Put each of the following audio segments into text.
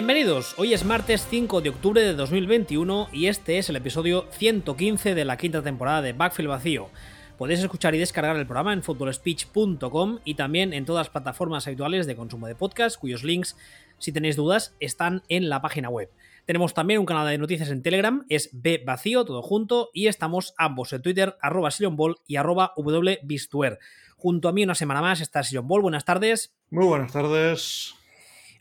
Bienvenidos, hoy es martes 5 de octubre de 2021 y este es el episodio 115 de la quinta temporada de Backfield Vacío. Podéis escuchar y descargar el programa en footballspeech.com y también en todas las plataformas habituales de consumo de podcast, cuyos links, si tenéis dudas, están en la página web. Tenemos también un canal de noticias en Telegram, es B Vacío, todo junto, y estamos ambos en Twitter, arroba Ball y arroba. Junto a mí una semana más está Sion Ball, buenas tardes. Muy buenas tardes.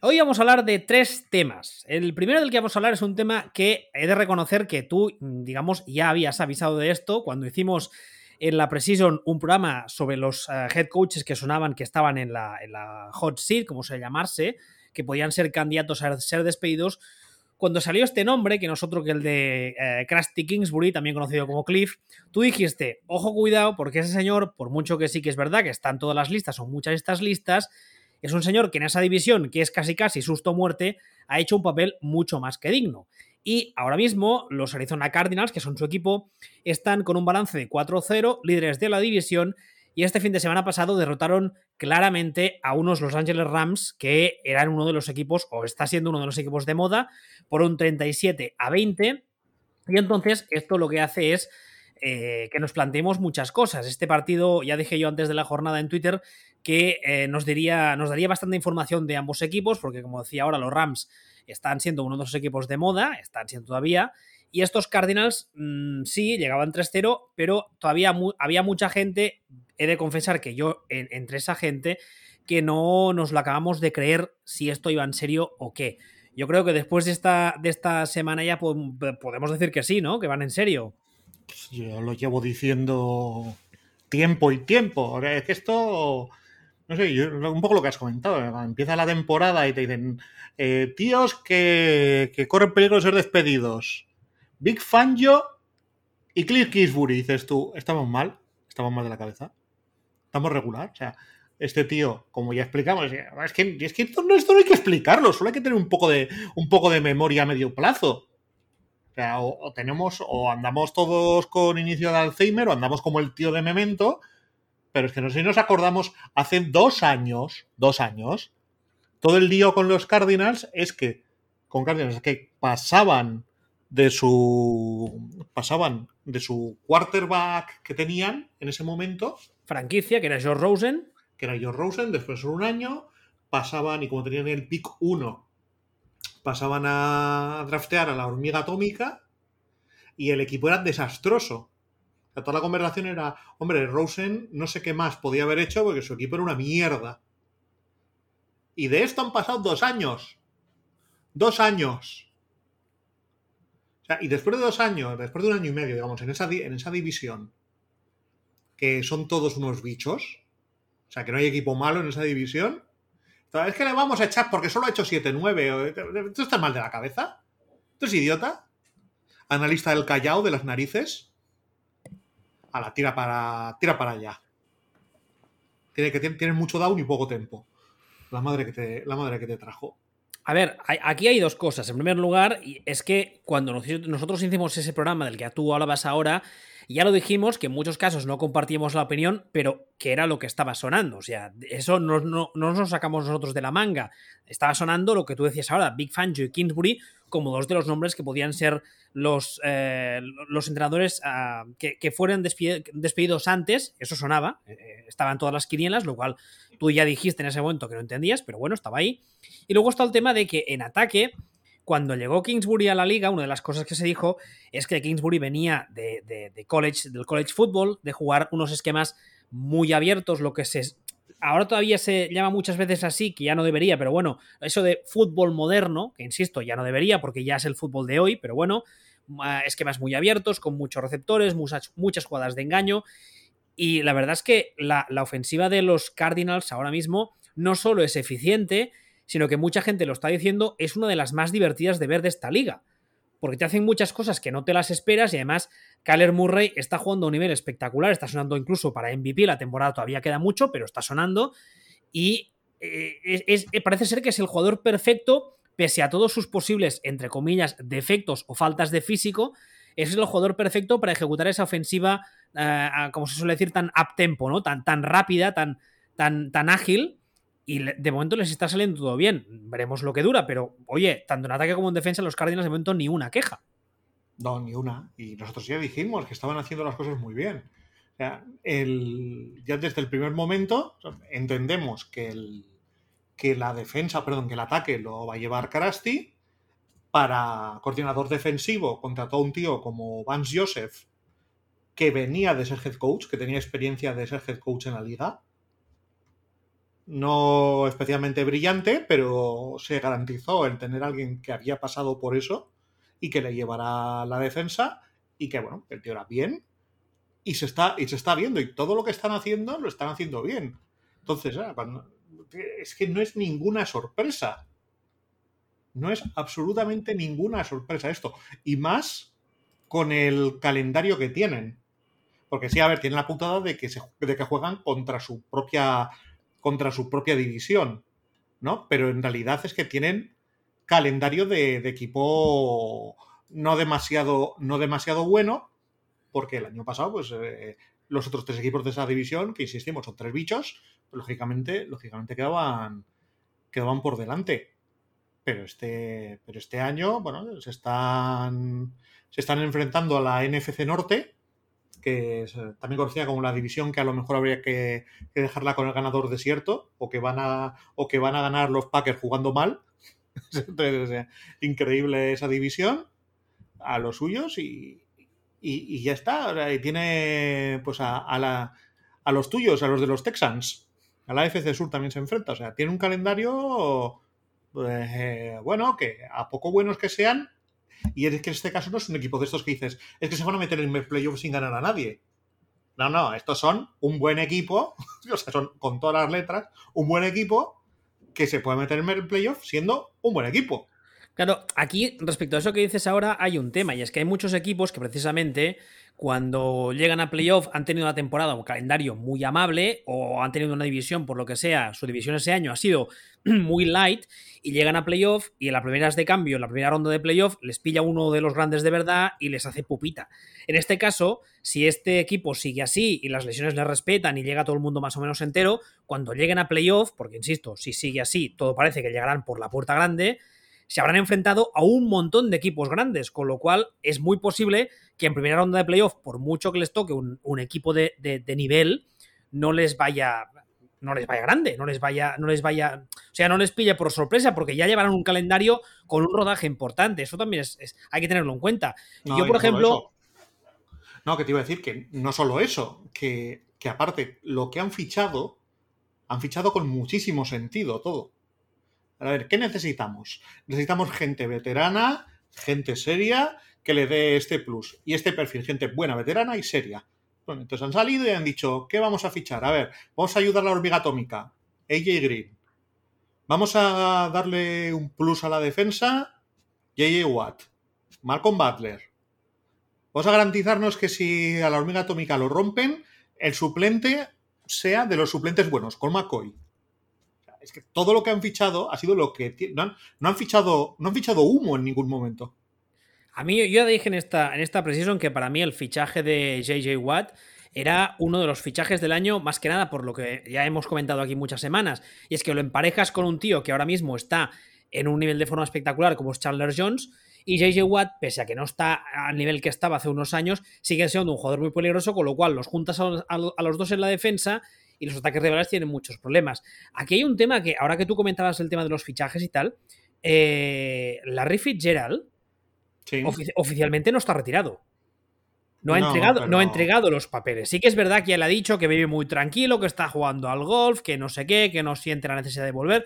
Hoy vamos a hablar de tres temas. El primero del que vamos a hablar es un tema que he de reconocer que tú, digamos, ya habías avisado de esto cuando hicimos en la Precision un programa sobre los eh, head coaches que sonaban, que estaban en la, hot seat, como se llamarse, que podían ser candidatos a ser despedidos. Cuando salió este nombre, que nosotros que el de eh, Krusty Kingsbury, también conocido como Cliff, tú dijiste, ojo cuidado, porque ese señor, por mucho que sí que es verdad que están todas las listas, son muchas estas listas, es un señor que en esa división, que es casi casi susto muerte, ha hecho un papel mucho más que digno. Y ahora mismo los Arizona Cardinals, que son su equipo, están con un balance de 4-0, líderes de la división, y este fin de semana pasado derrotaron claramente a unos Los Angeles Rams que eran uno de los equipos, o está siendo uno de los equipos de moda, por un 37 a 20. Y entonces esto lo que hace es eh, que nos planteemos muchas cosas. Este partido, ya dije yo antes de la jornada en Twitter, que eh, nos, diría, nos daría bastante información de ambos equipos, porque como decía ahora, los Rams están siendo uno de los equipos de moda, están siendo todavía, y estos Cardinals mm, sí llegaban 3-0, pero todavía había mucha gente, he de confesar que yo entre esa gente, que no nos lo acabamos de creer si esto iba en serio o qué. Yo creo que después de esta, de esta semana ya podemos decir que sí, ¿no? Que van en serio. Yo lo llevo diciendo tiempo y tiempo. Es que esto no sé, un poco lo que has comentado. ¿eh? Empieza la temporada y te dicen, eh, tíos que, corren peligro de ser despedidos. Big Fangio y Cliff Kingsbury. Dices tú, estamos mal, estamos mal de la cabeza. Estamos regular. O sea, este tío, como ya explicamos, es que, es que esto, no, esto, hay que explicarlo, solo hay que tener un poco de, un poco de memoria a medio plazo. O sea, o tenemos, o andamos todos con inicio de Alzheimer, o andamos como el tío de Memento, pero es que no sé si nos acordamos, hace dos años, dos años, todo el lío con los Cardinals es que, con Cardinals, que pasaban de su, pasaban de su quarterback que tenían en ese momento. Franquicia, que era George Rosen. Que era George Rosen, después de un año, pasaban, y como tenían el pick 1, pasaban a draftear a la hormiga atómica y el equipo era desastroso toda la conversación era, hombre, Rosen no sé qué más podía haber hecho porque su equipo era una mierda. Y de esto han pasado dos años. Dos años. O sea, y después de dos años, después de un año y medio, digamos, en esa, en esa división, que son todos unos bichos, o sea, que no hay equipo malo en esa división, es que le vamos a echar porque solo ha hecho 7-9. ¿Esto está mal de la cabeza? ¿Esto es idiota? Analista del Callao de las narices a la tira para, tira para allá. Tiene que tienes mucho down y poco tempo. La madre que te, la madre que te trajo. A ver, aquí hay dos cosas. En primer lugar, es que cuando nosotros hicimos ese programa del que tú hablabas ahora, ya lo dijimos que en muchos casos no compartíamos la opinión, pero que era lo que estaba sonando. O sea, eso no, no, no nos sacamos nosotros de la manga. Estaba sonando lo que tú decías ahora, Big Fangio y Kingsbury, como dos de los nombres que podían ser los, eh, los entrenadores ah, que, que, fueran despedidos antes. Eso sonaba, eh, eh, estaban todas las quinielas, lo cual tú ya dijiste en ese momento que no entendías, pero bueno, estaba ahí. Y luego está el tema de que en ataque cuando llegó Kingsbury a la liga, una de las cosas que se dijo es que Kingsbury venía de, college, del college football, de jugar unos esquemas muy abiertos, lo que se ahora todavía se llama muchas veces así, que ya no debería, pero bueno, eso de fútbol moderno, que insisto, ya no debería porque ya es el fútbol de hoy, pero bueno, esquemas muy abiertos, con muchos receptores, muchas, muchas jugadas de engaño. Y la verdad es que la ofensiva de los Cardinals ahora mismo no solo es eficiente, sino que mucha gente lo está diciendo, es una de las más divertidas de ver de esta liga. Porque te hacen muchas cosas que no te las esperas y además Kyler Murray está jugando a un nivel espectacular, está sonando incluso para MVP, la temporada todavía queda mucho, pero está sonando y eh, eh, parece ser que es el jugador perfecto, pese a todos sus posibles, entre comillas, defectos o faltas de físico, es el jugador perfecto para ejecutar esa ofensiva, eh, como se suele decir, tan up tempo, ¿no? Tan, tan rápida, tan, tan, tan ágil, y de momento les está saliendo todo bien. Veremos lo que dura, pero oye, tanto en ataque como en defensa, los Cardinals de momento ni una queja. No, ni una. Y nosotros ya dijimos que estaban haciendo las cosas muy bien. O sea, ya desde el primer momento entendemos que, el, que la defensa, perdón, que el ataque lo va a llevar Karasti. Para coordinador defensivo contrató a un tío como Vance Joseph, que venía de ser head coach, que tenía experiencia de ser head coach en la liga no especialmente brillante, pero se garantizó el tener a alguien que había pasado por eso y que le llevará la defensa y que, bueno, el tío era bien y se está, y se está viendo y todo lo que están haciendo lo están haciendo bien. Entonces, ah, es que no es ninguna sorpresa. No es absolutamente ninguna sorpresa esto. Y más con el calendario que tienen. Porque sí, a ver, tienen la putada de que, se, de que juegan contra su propia contra su propia división, ¿no? Pero en realidad es que tienen calendario de, equipo no demasiado, no demasiado bueno, porque el año pasado, pues eh, los otros tres equipos de esa división, que insistimos, son tres bichos, pues, lógicamente, lógicamente quedaban, quedaban por delante. Pero este, pero este año, bueno, se están, se están enfrentando a la NFC Norte, que eh, también conocida como la división que a lo mejor habría que, dejarla con el ganador desierto, o que van a, o que van a ganar los Packers jugando mal. Increíble esa división a los suyos y, ya está. Y tiene pues a, la, a los tuyos, a los de los Texans. A la FC Sur también se enfrenta. O sea, tiene un calendario, eh, bueno, que a poco buenos que sean, y es que en este caso no es un equipo de estos que dices, es que se van a meter en el playoff sin ganar a nadie. No, no, estos son un buen equipo, o sea, son con todas las letras, un buen equipo que se puede meter en el playoff siendo un buen equipo. Claro, aquí respecto a eso que dices ahora hay un tema y es que hay muchos equipos que precisamente cuando llegan a playoff han tenido una temporada, un calendario muy amable o han tenido una división, por lo que sea, su división ese año ha sido muy light y llegan a playoff y en las primeras de cambio, en la primera ronda de playoff, les pilla uno de los grandes de verdad y les hace pupita. En este caso, si este equipo sigue así y las lesiones le respetan y llega todo el mundo más o menos entero, cuando lleguen a playoff, porque insisto, si sigue así, todo parece que llegarán por la puerta grande, se habrán enfrentado a un montón de equipos grandes, con lo cual es muy posible que en primera ronda de playoff, por mucho que les toque un, equipo de, nivel, no les vaya. No les vaya grande, no les vaya, no les vaya, o sea, no les pille por sorpresa, porque ya llevarán un calendario con un rodaje importante. Eso también es, hay que tenerlo en cuenta. Y yo, por ejemplo. No, que te iba a decir que no solo eso, que, que aparte, lo que han fichado, han fichado con muchísimo sentido todo. A ver, ¿qué necesitamos? Necesitamos gente veterana, gente seria, que le dé este plus y este perfil, gente buena, veterana y seria. Bueno, entonces han salido y han dicho, ¿qué vamos a fichar? A ver, vamos a ayudar a la hormiga atómica, AJ Green. Vamos a darle un plus a la defensa, JJ Watt, Malcolm Butler. Vamos a garantizarnos que si a la hormiga atómica lo rompen, el suplente sea de los suplentes buenos, con McCoy es que todo lo que han fichado ha sido lo que no han, fichado no han fichado humo en ningún momento. A mí yo ya dije en esta en esta precisión que para mí el fichaje de JJ Watt era uno de los fichajes del año, más que nada por lo que ya hemos comentado aquí muchas semanas, y es que lo emparejas con un tío que ahora mismo está en un nivel de forma espectacular como es Chandler Jones, y JJ Watt, pese a que no está al nivel que estaba hace unos años, sigue siendo un jugador muy peligroso, con lo cual los juntas a los dos en la defensa y los ataques rivales tienen muchos problemas. Aquí hay un tema que, ahora que tú comentabas el tema de los fichajes y tal, eh, Larry Fitzgerald oficialmente no está retirado. No ha, entregado, no ha entregado los papeles. Sí que es verdad que él ha dicho que vive muy tranquilo, que está jugando al golf, que no sé qué, que no siente la necesidad de volver.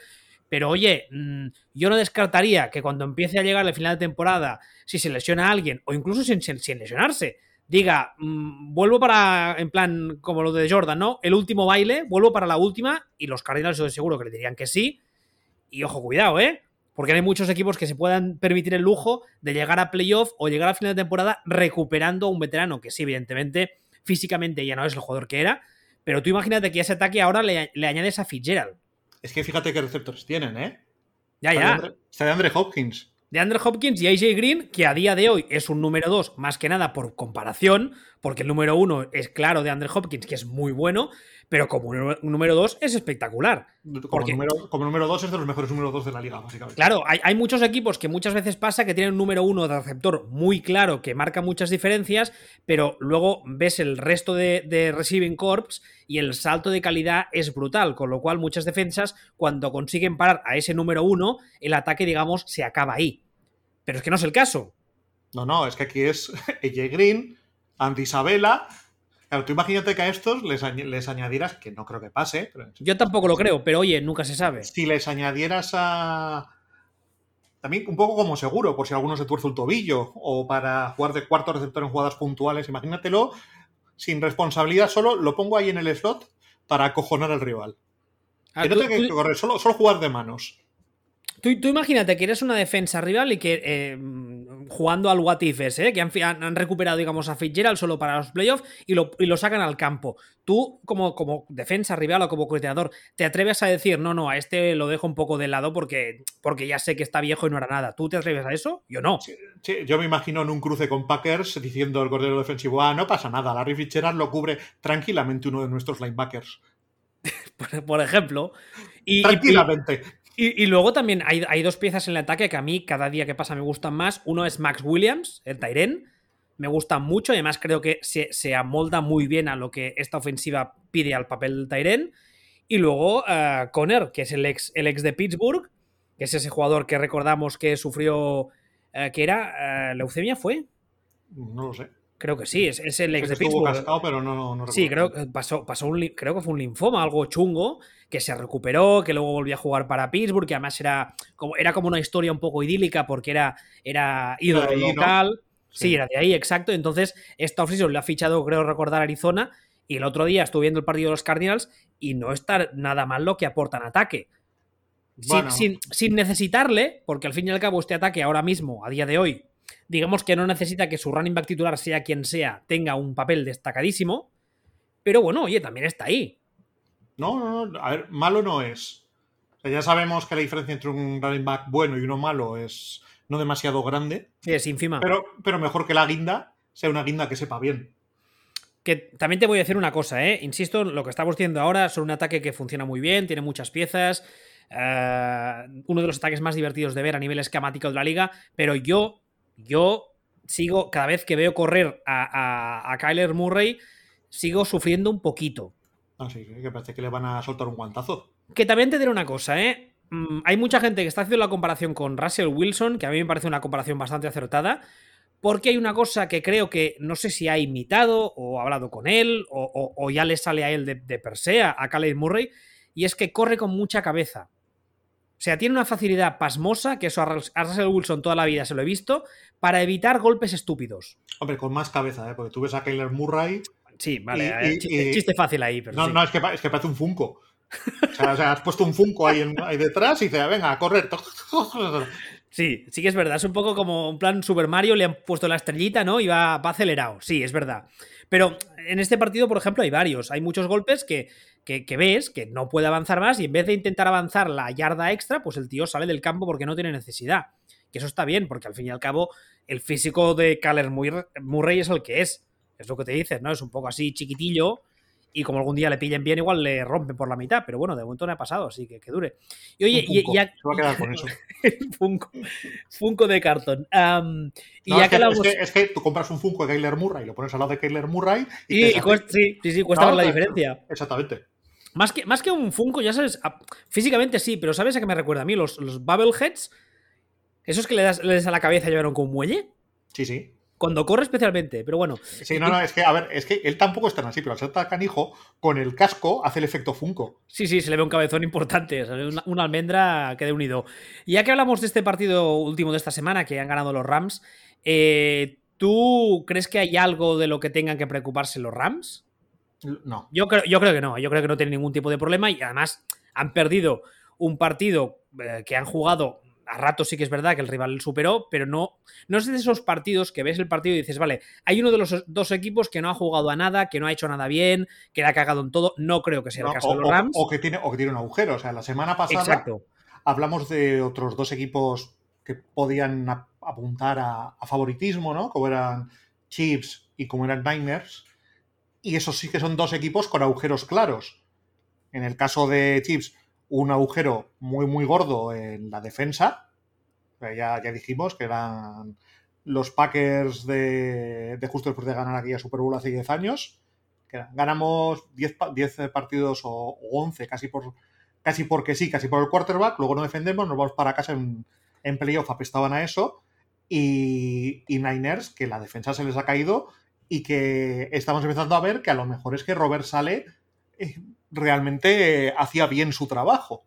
Pero oye, mm, yo no descartaría que cuando empiece a llegar el final de temporada, si se lesiona a alguien, o incluso sin lesionarse, diga, mm, vuelvo para, en plan, como lo de Jordan, ¿no? El último baile, vuelvo para la última, y los Cardinals yo seguro que le dirían que sí. Y ojo, cuidado, ¿eh? Porque hay muchos equipos que se puedan permitir el lujo de llegar a playoff o llegar a final de temporada recuperando a un veterano que sí, evidentemente, físicamente ya no es el jugador que era. Pero tú imagínate que a ese ataque ahora le, añades a Fitzgerald. Es que fíjate qué receptores tienen, ¿eh? Ya, ya. está de Andre Hopkins de Andrew Hopkins y AJ Green, que a día de hoy es un número 2, más que nada por comparación, porque el número uno es claro de Andrew Hopkins, que es muy bueno, pero como número dos es espectacular. Como, número, como número dos es de los mejores números dos de la liga, básicamente. Claro, hay, muchos equipos que muchas veces pasa que tienen un número uno de receptor muy claro, que marca muchas diferencias, pero luego ves el resto de, de receiving corps y el salto de calidad es brutal, con lo cual muchas defensas, cuando consiguen parar a ese número uno, el ataque, digamos, se acaba ahí. Pero es que no es el caso. No, no, es que aquí es AJ Green, Andy Isabella. Claro, tú imagínate que a estos les, les añadieras, que no creo que pase. Yo tampoco lo creo, pero oye, nunca se sabe. Si les añadieras a. También un poco como seguro, por si alguno se tuerce el tobillo, o para jugar de cuarto receptor en jugadas puntuales, imagínatelo, sin responsabilidad, solo lo pongo ahí en el slot para acojonar al rival. Ah, que no tenga que correr, solo, solo jugar de manos. Tú, imagínate que eres una defensa rival y que eh, jugando al What If ese, que han, recuperado, digamos, a Fitzgerald solo para los playoffs y lo, y lo sacan al campo. Tú, como, como defensa rival o como coordinador, ¿te atreves a decir, no, no, a este lo dejo un poco de lado porque, porque ya sé que está viejo y no hará nada? ¿Tú te atreves a eso? Yo no. yo me imagino en un cruce con Packers diciendo el cordero defensivo, ah, no pasa nada, Larry Fitzgerald lo cubre tranquilamente uno de nuestros linebackers. por ejemplo. Y, Tranquilamente. Y, luego también hay, dos piezas en el ataque que a mí cada día que pasa me gustan más. Uno es Max Williams, el Tyren. Me gusta mucho y además creo que se, amolda muy bien a lo que esta ofensiva pide al papel del Tyren. Y luego uh, Conner, que es el ex, el ex de Pittsburgh, que es ese jugador que recordamos que sufrió, eh, que era uh, leucemia, ¿fue? No lo sé. Creo que sí, es, el ex de Pittsburgh. pero no, sí, creo que pasó, pasó un, creo que fue un linfoma, algo chungo, que se recuperó, que luego volvió a jugar para Pittsburgh, que además era como, era como una historia un poco idílica porque era, era ídolo local. Sí. era de ahí, exacto. Entonces, esta offseason le ha fichado, creo recordar, Arizona. Y el otro día estuve viendo el partido de los Cardinals y no está nada mal lo que aportan ataque. sin, sin, necesitarle, porque al fin y al cabo este ataque ahora mismo, a día de hoy, digamos que no necesita que su running back titular, sea quien sea, tenga un papel destacadísimo. Pero bueno, oye, también está ahí. No, no, no. A ver, malo no es. ya sabemos que la diferencia entre un running back bueno y uno malo es no demasiado grande. Sí, es ínfima. Pero, pero mejor que la guinda sea una guinda que sepa bien. Que también te voy a decir una cosa, ¿eh? Insisto, lo que estamos viendo ahora son un ataque que funciona muy bien, tiene muchas piezas. Eh, uno de los ataques más divertidos de ver a nivel esquemático de la liga. Pero yo yo sigo, cada vez que veo correr a, Kyler Murray, sigo sufriendo un poquito. Ah, sí, que parece que le van a soltar un guantazo. Que también te diré una cosa, ¿eh? Mm, hay mucha gente que está haciendo la comparación con Russell Wilson, que a mí me parece una comparación bastante acertada, porque hay una cosa que creo que no sé si ha imitado o ha hablado con él o, ya le sale a él de, de per se, a Kyler Murray, y es que corre con mucha cabeza. O sea, tiene una facilidad pasmosa, que eso a Russell Wilson toda la vida se lo he visto, para evitar golpes estúpidos. Hombre, con más cabeza, ¿eh? porque tú ves a Kyler Murray. Sí, vale, eh, chiste, fácil ahí. Pero no, no, es que, es que parece un Funko. O sea, has puesto un Funko ahí, detrás y dice, venga, a correr. Sí, sí que es verdad. Es un poco como un plan Super Mario, le han puesto la estrellita, ¿no? Y va, va acelerado. Sí, es verdad. Pero en este partido, por ejemplo, hay varios. Hay muchos golpes que que, ves que no puede avanzar más y en vez de intentar avanzar la yarda extra, pues el tío sale del campo porque no tiene necesidad. Que eso está bien, porque al fin y al cabo el físico de Kyler Murray es el que es. Es lo que te dices, ¿no? Es un poco así chiquitillo y como algún día le pillen bien, igual le rompen por la mitad, pero bueno, de momento no ha pasado, así que que dure. Y oye, y, ya... Se va a quedar con eso. Funko, Funko de cartón. y ya es, que, es, que, tú compras un Funko de Kyler Murray y lo pones al lado de Kyler Murray y, sí, sí, sí, cuesta ver la diferencia. Exactamente. Más que, más que un Funko, ya sabes, físicamente sí, pero ¿sabes a qué me recuerda a mí? Los, los Bubbleheads, esos que le das, le das a la cabeza y llevaron con muelle. Sí, sí. Cuando corre especialmente, pero bueno. Sí, no, no, es que, a ver, es que él tampoco es tan así, pero al ser tan canijo, con el casco hace el efecto Funko. Sí, sí, se le ve un cabezón importante, una, almendra que de unido. Y ya que hablamos de este partido último de esta semana, que han ganado los Rams, eh, ¿tú crees que hay algo de lo que tengan que preocuparse los Rams? No. Yo creo, yo creo que no. Yo creo que no tiene ningún tipo de problema y además han perdido un partido eh, que han jugado a rato sí que es verdad que el rival superó, pero no, no es de esos partidos que ves el partido y dices, vale, hay uno de los dos equipos que no ha jugado a nada, que no ha hecho nada bien, que le ha cagado en todo. No creo que sea el caso de los Rams. O, que tiene, o que tiene un agujero. O sea, la semana pasada hablamos de otros dos equipos que podían apuntar a, a favoritismo, ¿no? Como eran Chiefs y como eran Niners, y esos sí que son dos equipos con agujeros claros. En el caso de Chiefs, un agujero muy, muy gordo en la defensa. Ya, ya dijimos que eran los Packers de, justo después de ganar aquella Super Bowl hace 10 años. Que ganamos 10, 10 partidos o, 11, casi por casi porque sí, casi por el quarterback, luego no defendemos, nos vamos para casa en, en playoff, apestaban a eso. Y, y Niners, que la defensa se les ha caído y que estamos empezando a ver que a lo mejor es que Robert Sale eh, realmente hacía bien su trabajo.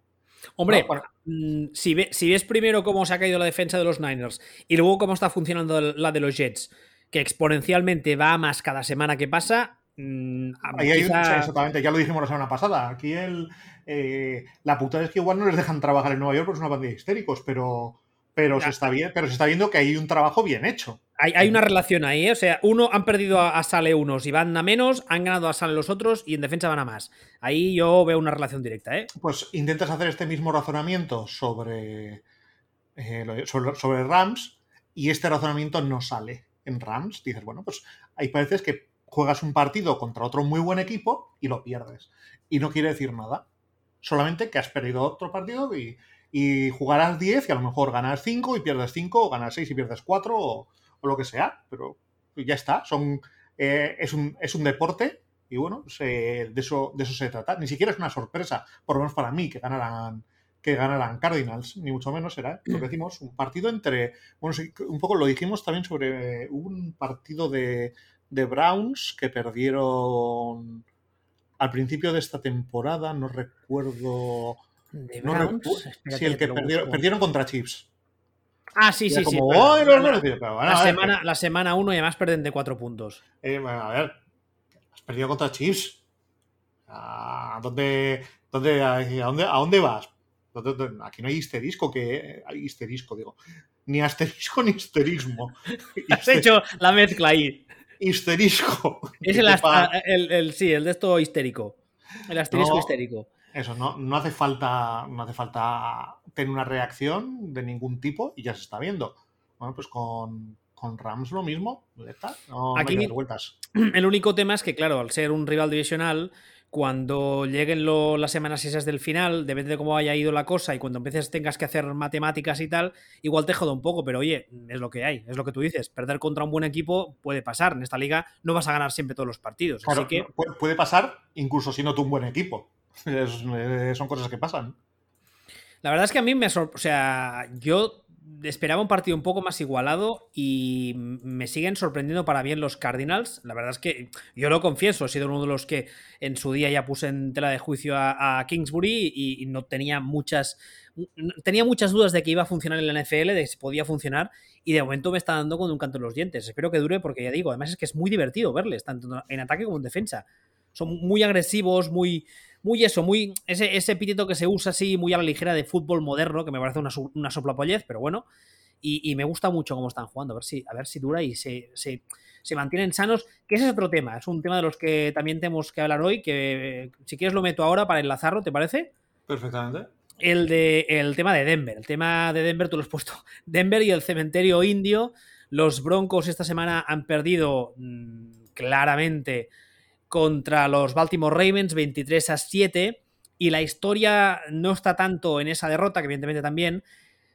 Hombre, mm, si, ves primero cómo se ha caído la defensa de los Niners y luego cómo está funcionando la de los Jets, que exponencialmente va a más cada semana que pasa. Mm, Ahí hay exactamente, ya lo dijimos la semana pasada. Aquí el, eh, la puta es que igual no les dejan trabajar en Nueva York porque es una pandilla de histéricos, pero, pero, se está pero se está viendo que hay un trabajo bien hecho. Hay, una relación ahí, ¿eh? o sea, uno han perdido a, Sale unos y van a menos, han ganado a Sale los otros y en defensa van a más. Ahí yo veo una relación directa, ¿eh? Pues intentas hacer este mismo razonamiento sobre, eh, sobre, Rams y este razonamiento no sale en Rams. Dices, bueno, pues hay veces que juegas un partido contra otro muy buen equipo y lo pierdes. Y no quiere decir nada. Solamente que has perdido otro partido y, y jugarás 10 y a lo mejor ganas 5 y pierdes 5 o ganas 6 y pierdes 4 o o lo que sea, pero ya está, son, eh, es, un, es un deporte y bueno, de, eso, de eso se trata. Ni siquiera es una sorpresa, por lo menos para mí, que ganaran que ganaran Cardinals, ni mucho menos era lo que decimos, un partido entre, bueno, un poco lo dijimos también sobre un partido de, de Browns que perdieron al principio de esta temporada, no recuerdo... no sí, el que perdieron, perdieron contra Chiefs. Ah, sí, sí, sí. la, semana, la semana 1 y además perden de 4 puntos. Eh, a ver, has perdido contra Chiefs. ¿A dónde, dónde, a, dónde, a dónde vas? Aquí no hay histerisco, que hay histerisco, digo. Ni asterisco ni histerismo. Has hecho la mezcla ahí. Histerisco. Es el, el, sí, el de esto histérico. El asterisco histérico. Eso, no, no, hace falta, no hace falta tener una reacción de ningún tipo y ya se está viendo. Bueno, pues con, Rams lo mismo, No, Aquí vueltas. El único tema es que, claro, al ser un rival divisional, cuando lleguen las semanas esas del final, depende de cómo haya ido la cosa y cuando empieces tengas que hacer matemáticas y tal, igual te joda un poco, pero oye, es lo que hay, es lo que tú dices. Perder contra un buen equipo puede pasar. En esta liga no vas a ganar siempre todos los partidos. así que... Puede pasar incluso siendo tú un buen equipo. Eh, son cosas que pasan. La verdad es que a mí me O sea, yo esperaba un partido un poco más igualado y me siguen sorprendiendo para bien los Cardinals. La verdad es que yo lo confieso, he sido uno de los que en su día ya puse en tela de juicio a, Kingsbury y, no tenía muchas tenía muchas dudas de que iba a funcionar en la NFL, de si podía funcionar y de momento me está dando con un canto en los dientes. Espero que dure porque ya digo, además es que es muy divertido verles tanto en ataque como en defensa. Son muy agresivos, muy muy eso, muy ese, ese epíteto que se usa así muy a la ligera de fútbol moderno, que me parece una, una soplapollez, pero bueno. Y, me gusta mucho cómo están jugando, a ver si, a ver si dura y se, se, mantienen sanos, que ese es otro tema, es un tema de los que también tenemos que hablar hoy, que si quieres lo meto ahora para enlazarlo, ¿te parece? Perfectamente. El, de, el tema de Denver, el tema de Denver tú lo has puesto, Denver y el cementerio indio, los Broncos esta semana han perdido mm, claramente contra los Baltimore Ravens 23 a 7 y la historia no está tanto en esa derrota, que evidentemente también,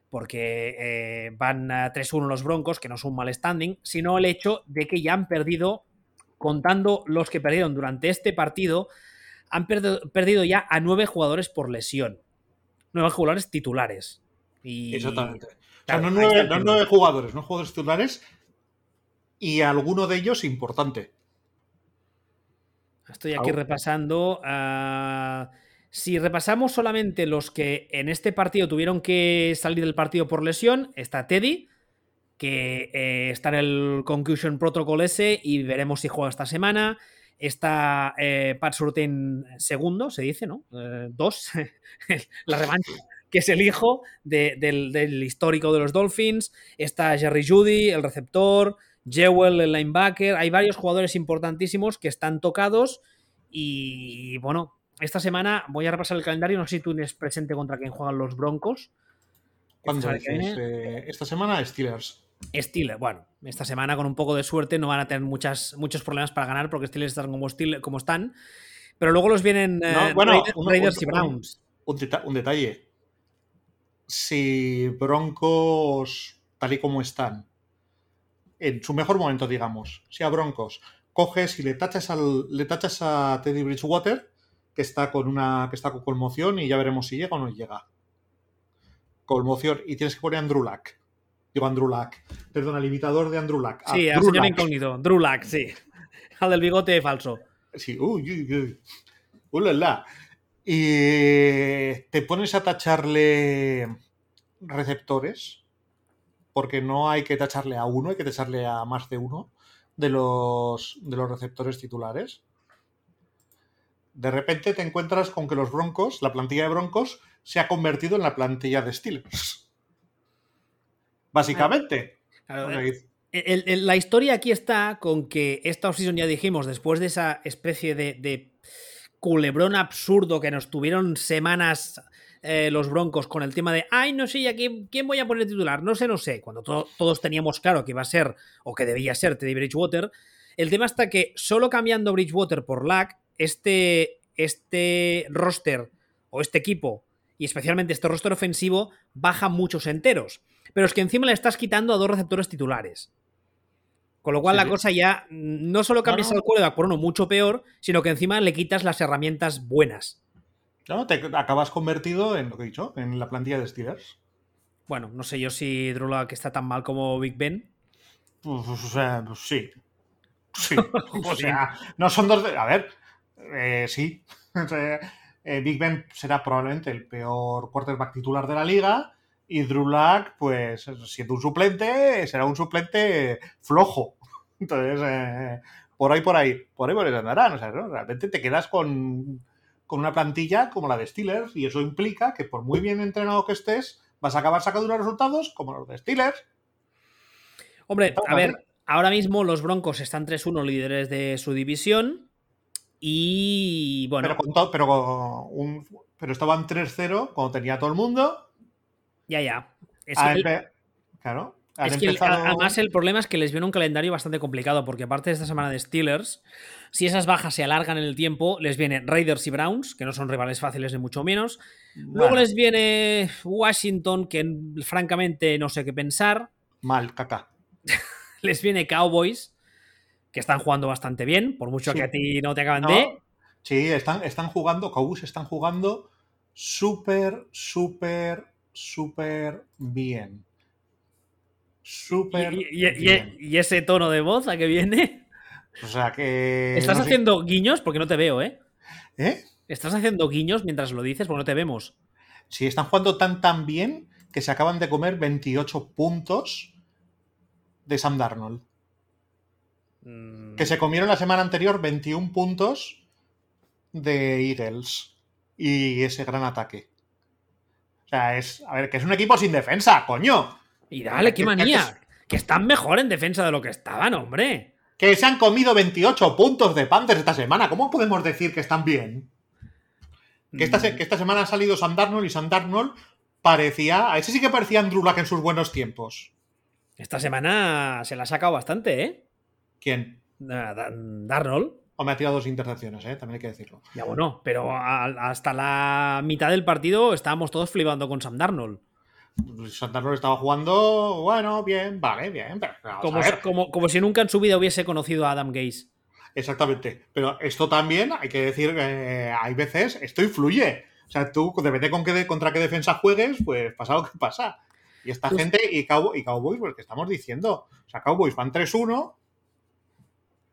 porque eh, van a 3-1 los Broncos, que no es un mal standing, sino el hecho de que ya han perdido, contando los que perdieron durante este partido, han perdido, ya a nueve jugadores por lesión. Nueve jugadores titulares. Y, Exactamente. no, nueve, jugadores, no jugadores titulares y alguno de ellos importante. Estoy aquí repasando. Ah, si repasamos solamente los que en este partido tuvieron que salir del partido por lesión, está Teddy, que eh, está en el Concussion Protocol S y veremos si juega esta semana. Está eh, Pat Surtain segundo, se dice, ¿no? Eh, dos, la revancha, que es el hijo del, del, histórico de los Dolphins. Está Jerry Judy, el receptor. Jewel, el linebacker, hay varios jugadores importantísimos que están tocados y bueno, esta semana voy a repasar el calendario, no sé si tú tienes presente contra quién juegan los Broncos. ¿Cuándo es? Eh, esta semana Steelers. Steelers, bueno, esta semana con un poco de suerte no van a tener muchas, muchos problemas para ganar porque Steelers están como, como están. Pero luego los vienen eh, bueno, Raiders, un, y Browns. Un, detalle. Si Broncos, tal y como están, en su mejor momento, digamos, si a Broncos coges y le tachas, al, le tachas a Teddy Bridgewater, que está con una que está con conmoción y ya veremos si llega o no llega. Conmoción y tienes que poner a Andrew Luck. Digo Andrew Luck. Perdón, al imitador de Andrew Luck. Sí, al señor incógnito. Drew Luck, sí. Al del bigote falso. Sí, uy, uy, uy. Ulala. Y te pones a tacharle receptores, porque no hay que tacharle a uno, hay que tacharle a más de uno de los, de los receptores titulares. De repente te encuentras con que los Broncos, la plantilla de Broncos, se ha convertido en la plantilla de Steelers. Básicamente. la historia aquí está con que esta offseason ya dijimos, después de esa especie de, culebrón absurdo que nos tuvieron semanas eh, los Broncos con el tema de, ay, no sé, ya quién, quién voy a poner titular, no sé, no sé, cuando todos teníamos claro que iba a ser o que debía ser Teddy Bridgewater, el tema está que solo cambiando Bridgewater por Lack, este, este roster o este equipo, y especialmente este roster ofensivo, baja muchos enteros. Pero es que encima le estás quitando a dos receptores titulares. Con lo cual la cosa ya no solo cambias el cuero por uno mucho peor, sino que encima le quitas las herramientas buenas. No, te acabas convertido en lo que he dicho, en la plantilla de Steelers. Bueno, no sé yo si Drula que está tan mal como Big Ben. Pues, o sea, pues sí. Sí. o sea, no son dos de. A ver, eh, sí. Eh, Big Ben será probablemente el peor quarterback titular de la liga y Drew pues siendo un suplente, será un suplente flojo. Entonces, eh, por ahí, por ahí, por ahí, por ahí andarán. O sea, realmente te quedas con, una plantilla como la de Steelers y eso implica que por muy bien entrenado que estés, vas a acabar sacando unos resultados como los de Steelers. Hombre, a ver, ahora mismo los Broncos están 3-1 líderes de su división y bueno... Pero, pero, pero estaban 3-0 cuando tenía todo el mundo ya, ya. Es claro. Además el problema es que les viene un calendario bastante complicado porque aparte de esta semana de Steelers, si esas bajas se alargan en el tiempo, les viene Raiders y Browns, que no son rivales fáciles ni mucho menos. Luego les viene Washington, que francamente no sé qué pensar. Mal, caca. les viene Cowboys, que están jugando bastante bien, por mucho que a ti no te acaban de... Sí, están, están jugando, Cowboys están jugando súper, súper, súper bien. Súper ¿Y, y, ese tono de voz a qué viene? O sea que. ¿Estás haciendo guiños? Porque no te veo, ¿eh? ¿Eh? ¿Estás haciendo guiños mientras lo dices? Porque no te vemos. Sí, están jugando tan tan bien que se acaban de comer 28 puntos de Sam Darnold. Mm. Que se comieron la semana anterior 21 puntos de Eagles. Y ese gran ataque. O sea, es. A ver, que es un equipo sin defensa, coño. Y dale, qué manía. Que, están mejor en defensa de lo que estaban, hombre. Que se han comido 28 puntos de Panthers esta semana. ¿Cómo podemos decir que están bien? Que esta, mm. que esta semana ha salido Sam Darnold y Sam Darnold parecía. A ese sí que parecía Andrew Luck en sus buenos tiempos. Esta semana se la ha sacado bastante, ¿eh? ¿Quién? Darnold me ha tirado dos intercepciones, ¿eh? también hay que decirlo. Ya bueno, pero hasta la mitad del partido estábamos todos flipando con Sam Darnold. Darnold estaba jugando, bueno, bien, vale, bien. como, si nunca en su vida hubiese conocido a Adam Gaze. Exactamente. Pero esto también, hay que decir que hay veces, esto influye. O sea, tú, depende con qué, contra qué defensa juegues, pues pasa lo que pasa. Y esta pues gente, y, Cowboys, pues que estamos diciendo. O sea, Cowboys van 3-1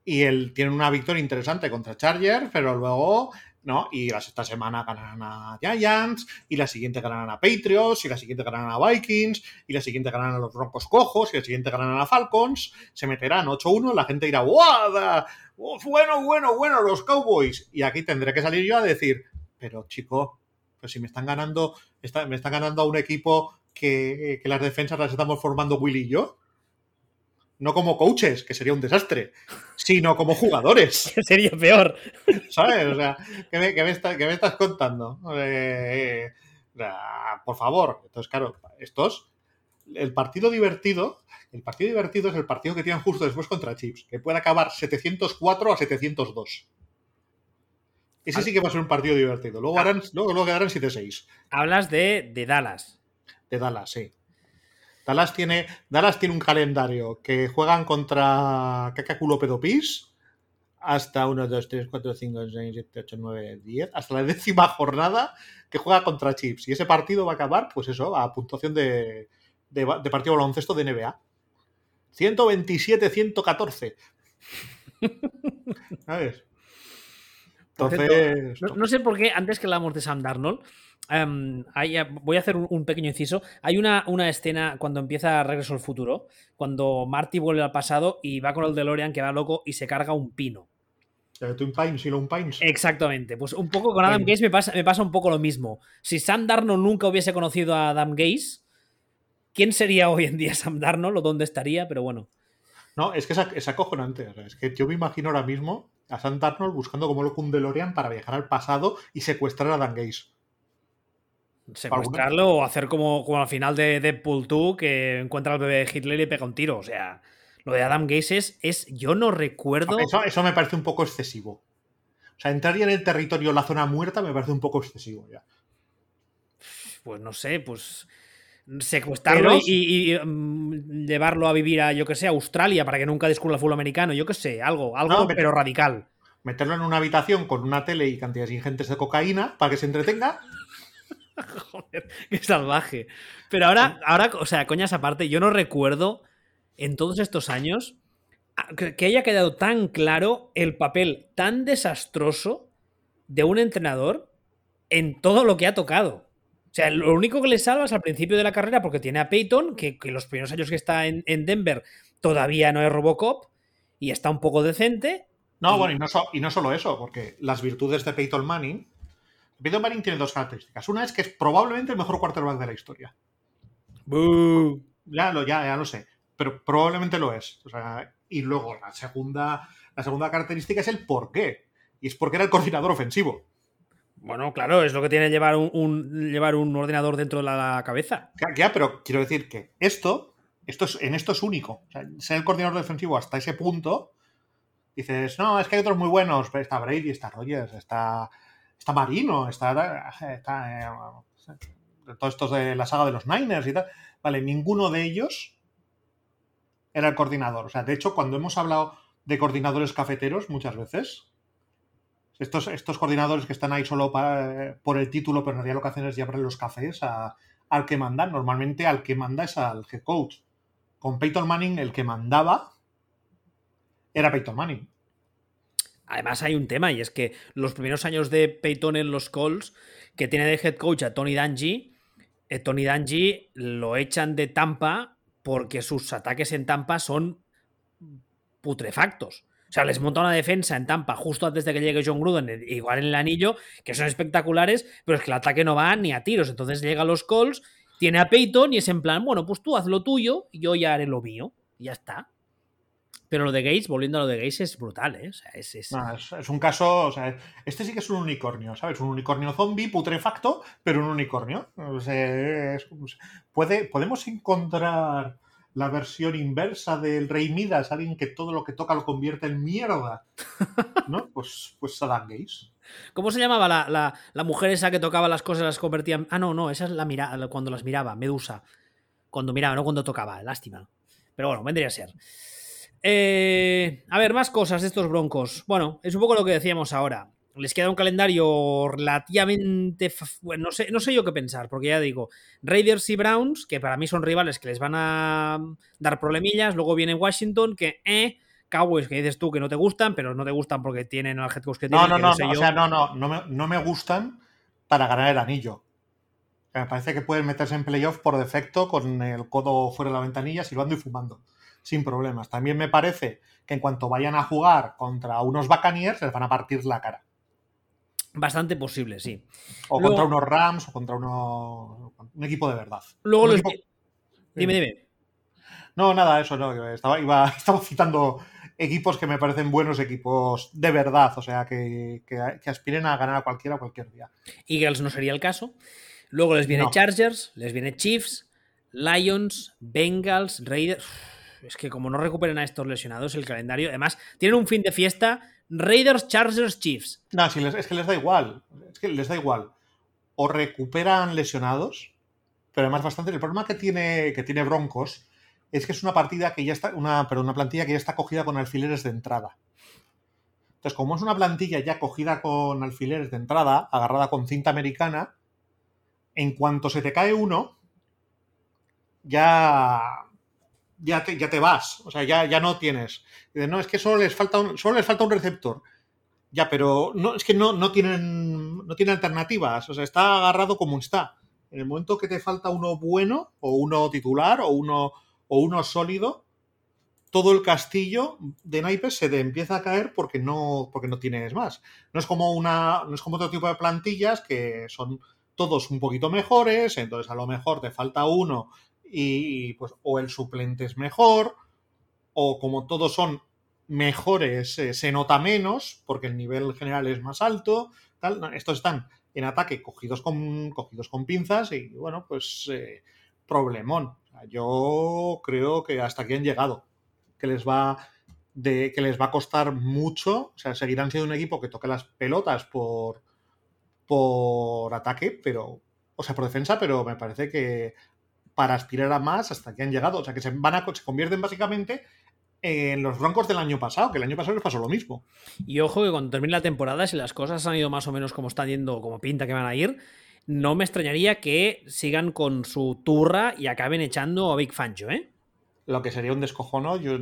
y él tiene una victoria interesante contra Chargers, pero luego, ¿no? Y esta semana ganarán a Giants, y la siguiente ganarán a Patriots, y la siguiente ganarán a Vikings, y la siguiente ganarán a los Broncos Cojos, y la siguiente ganarán a Falcons, se meterán 8-1, la gente dirá, ¡guau! bueno, bueno, bueno, los Cowboys. Y aquí tendré que salir yo a decir, pero chico, pues si me están ganando, me están ganando a un equipo que, que las defensas las estamos formando Willy y yo no como coaches, que sería un desastre, sino como jugadores. sería peor. ¿Sabes? O sea, ¿qué me, estás contando? Eh, por favor. Entonces, claro, estos el partido divertido, el partido divertido es el partido que tienen justo después contra Chips, que puede acabar 704 a 702. Ese sí que va a ser un partido divertido. Luego, harán, luego, luego quedarán 7-6. Hablas de, de Dallas. De Dallas, sí. Dallas tiene, Dallas tiene un calendario que juegan contra Kakakulo Pedopis hasta 1, 2, 3, 4, 5, 6, 7, 8, 9, 10, hasta la décima jornada que juega contra Chips. Y ese partido va a acabar, pues eso, a puntuación de, de, de partido baloncesto de NBA. 127-114. ¿Sabes? Entonces. No, no, sé por qué, antes que hablamos de Sam Darnold, um, hay, voy a hacer un, un, pequeño inciso. Hay una, una escena cuando empieza Regreso al Futuro, cuando Marty vuelve al pasado y va con el DeLorean que va loco y se carga un pino. Eh, Twin Pines y Lone Pines. Exactamente. Pues un poco con Adam Gaze me pasa, me pasa un poco lo mismo. Si Sam Darnold nunca hubiese conocido a Adam Gaze, ¿quién sería hoy en día Sam Darnold o dónde estaría? Pero bueno. No, es que es, acojonante. Es que yo me imagino ahora mismo a Sam Darnold buscando como loco un DeLorean para viajar al pasado y secuestrar a Dan Gaze. Secuestrarlo o hacer como, como al final de Deadpool 2 que encuentra al bebé de Hitler y le pega un tiro. O sea, lo de Adam Gaze es, es yo no recuerdo. Eso, eso, me parece un poco excesivo. O sea, entrar ya en el territorio la zona muerta me parece un poco excesivo ya. Pues no sé, pues secuestrarlo Pero... y, y, y um, llevarlo a vivir a, yo que sé, a Australia para que nunca descubra el fútbol americano, yo que sé, algo, algo no, pero radical. Meterlo en una habitación con una tele y cantidades ingentes de cocaína para que se entretenga. Joder, qué salvaje. Pero ahora, ahora, o sea, coñas aparte, yo no recuerdo en todos estos años que haya quedado tan claro el papel tan desastroso de un entrenador en todo lo que ha tocado. O sea, lo único que le salva es al principio de la carrera porque tiene a Peyton, que, que los primeros años que está en, en, Denver todavía no es Robocop y está un poco decente. No, y... bueno, y no, so, y no, solo eso, porque las virtudes de Peyton Manning. Peyton Manning tiene dos características. Una es que es probablemente el mejor quarterback de la historia. Ya lo, ya, ya lo sé. Pero probablemente lo es. O sea, y luego la segunda, la segunda característica es el por qué. Y es porque era el coordinador ofensivo. Bueno, claro, es lo que tiene llevar un, llevar un ordenador dentro de la, cabeza. Ya, pero quiero decir que esto, esto es, en esto es único. O sea, ser el coordinador defensivo hasta ese punto, dices, no, es que hay otros muy buenos, está Brady, está Rogers, está, está Marino, está, está eh, todos estos de la saga de los Niners y tal. Vale, ninguno de ellos era el coordinador. O sea, de hecho, cuando hemos hablado de coordinadores cafeteros muchas veces, estos, estos coordinadores que están ahí solo para, por el título, pero en realidad lo que hacen es llevarle los cafés al que manda. Normalmente al que manda es al head coach. Con Peyton Manning, el que mandaba era Peyton Manning. Además hay un tema y es que los primeros años de Peyton en los Colts, que tiene de head coach a Tony Dungy, eh, Tony Dungy lo echan de Tampa porque sus ataques en Tampa son putrefactos. O sea, les monta una defensa en Tampa justo antes de que llegue John Gruden, igual en el anillo, que son espectaculares, pero es que el ataque no va ni a tiros. Entonces llega a los Colts, tiene a Peyton y es en plan, bueno, pues tú haz lo tuyo y yo ya haré lo mío. Y ya está. Pero lo de Gates, volviendo a lo de Gates, es brutal, ¿eh? O sea, es, es... No, es, un caso, este sí que es un unicornio, ¿sabes? Un unicornio zombie, putrefacto, pero un unicornio. Puede, podemos encontrar la versión inversa del Rey Midas, alguien que todo lo que toca lo convierte en mierda. ¿No? Pues, pues. ¿Cómo se llamaba la, la, la, mujer esa que tocaba las cosas las convertía en... Ah, no, no, esa es la mira... cuando las miraba, Medusa. Cuando miraba, no cuando tocaba, lástima. Pero bueno, vendría a ser. Eh, a ver, más cosas de estos broncos. Bueno, es un poco lo que decíamos ahora. Les queda un calendario relativamente. Bueno, no sé, no sé yo qué pensar, porque ya digo, Raiders y Browns, que para mí son rivales que les van a dar problemillas. Luego viene Washington, que eh. Cowboys, que dices tú que no te gustan, pero no te gustan porque tienen al head coach que tienen. No, no, que no, no, o sea, no, no, no me, no me gustan para ganar el anillo. Me parece que pueden meterse en playoff por defecto con el codo fuera de la ventanilla, silbando y fumando sin problemas. También me parece que en cuanto vayan a jugar contra unos Buccaneers, les van a partir la cara. Bastante posible, sí. O Luego, contra unos Rams o contra uno, un equipo de verdad. Luego un los... equipo... Dime, dime. No, nada, eso no. Estaba, iba, estaba citando equipos que me parecen buenos equipos de verdad, o sea, que, que, que aspiren a ganar a cualquiera cualquier día. Eagles no sería el caso. Luego les viene no. Chargers, les viene Chiefs, Lions, Bengals, Raiders. Es que como no recuperen a estos lesionados el calendario, además tienen un fin de fiesta Raiders, Chargers, Chiefs. No, si es que les da igual. Es que les da igual. O recuperan lesionados, pero además bastante. El problema que tiene, que tiene Broncos es que es una partida que ya está. Una, una plantilla que ya está cogida con alfileres de entrada. Entonces, como es una plantilla ya cogida con alfileres de entrada, agarrada con cinta americana, en cuanto se te cae uno, ya, ya, te, ya te vas. O sea, ya, ya no tienes. no, es que solo les falta un, solo les falta un receptor. Ya, pero no, es que no, no, tienen, no tienen alternativas. O sea, está agarrado como está. En el momento que te falta uno bueno, o uno titular, o uno, o uno sólido, todo el castillo de naipes se te empieza a caer porque no, porque no tienes más. No es como una. No es como otro tipo de plantillas que son todos un poquito mejores, entonces a lo mejor te falta uno y pues o el suplente es mejor, o como todos son mejores, eh, se nota menos, porque el nivel general es más alto. Tal. Estos están en ataque cogidos con, cogidos con pinzas y bueno, pues eh, problemón. yo creo que hasta aquí han llegado, que les va de que les va a costar mucho, o sea, seguirán siendo un equipo que toque las pelotas por por ataque, pero, o sea, por defensa, pero me parece que para aspirar a más hasta que han llegado, o sea, que se van a, se convierten básicamente en los Broncos del año pasado, que el año pasado les pasó lo mismo. Y ojo que cuando termine la temporada, si las cosas han ido más o menos como están yendo, como pinta que van a ir, no me extrañaría que sigan con su turra y acaben echando a Big Fancho, ¿eh? Lo que sería un descojono yo,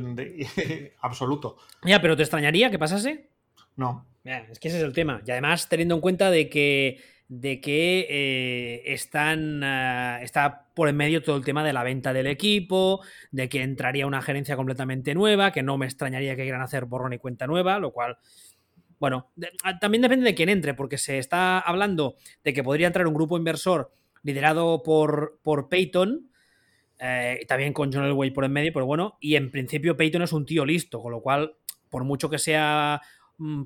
absoluto. Ya, pero ¿te extrañaría que pasase? No. Es que ese es el tema. Y además, teniendo en cuenta de que, de que eh, están, uh, está por en medio todo el tema de la venta del equipo, de que entraría una gerencia completamente nueva, que no me extrañaría que quieran hacer borrón y cuenta nueva, lo cual bueno, ah, también depende de quién entre, porque se está hablando de que podría entrar un grupo inversor liderado por, por Peyton, eh, también con John Elway por en medio, pero bueno, y en principio Peyton es un tío listo, con lo cual, por mucho que sea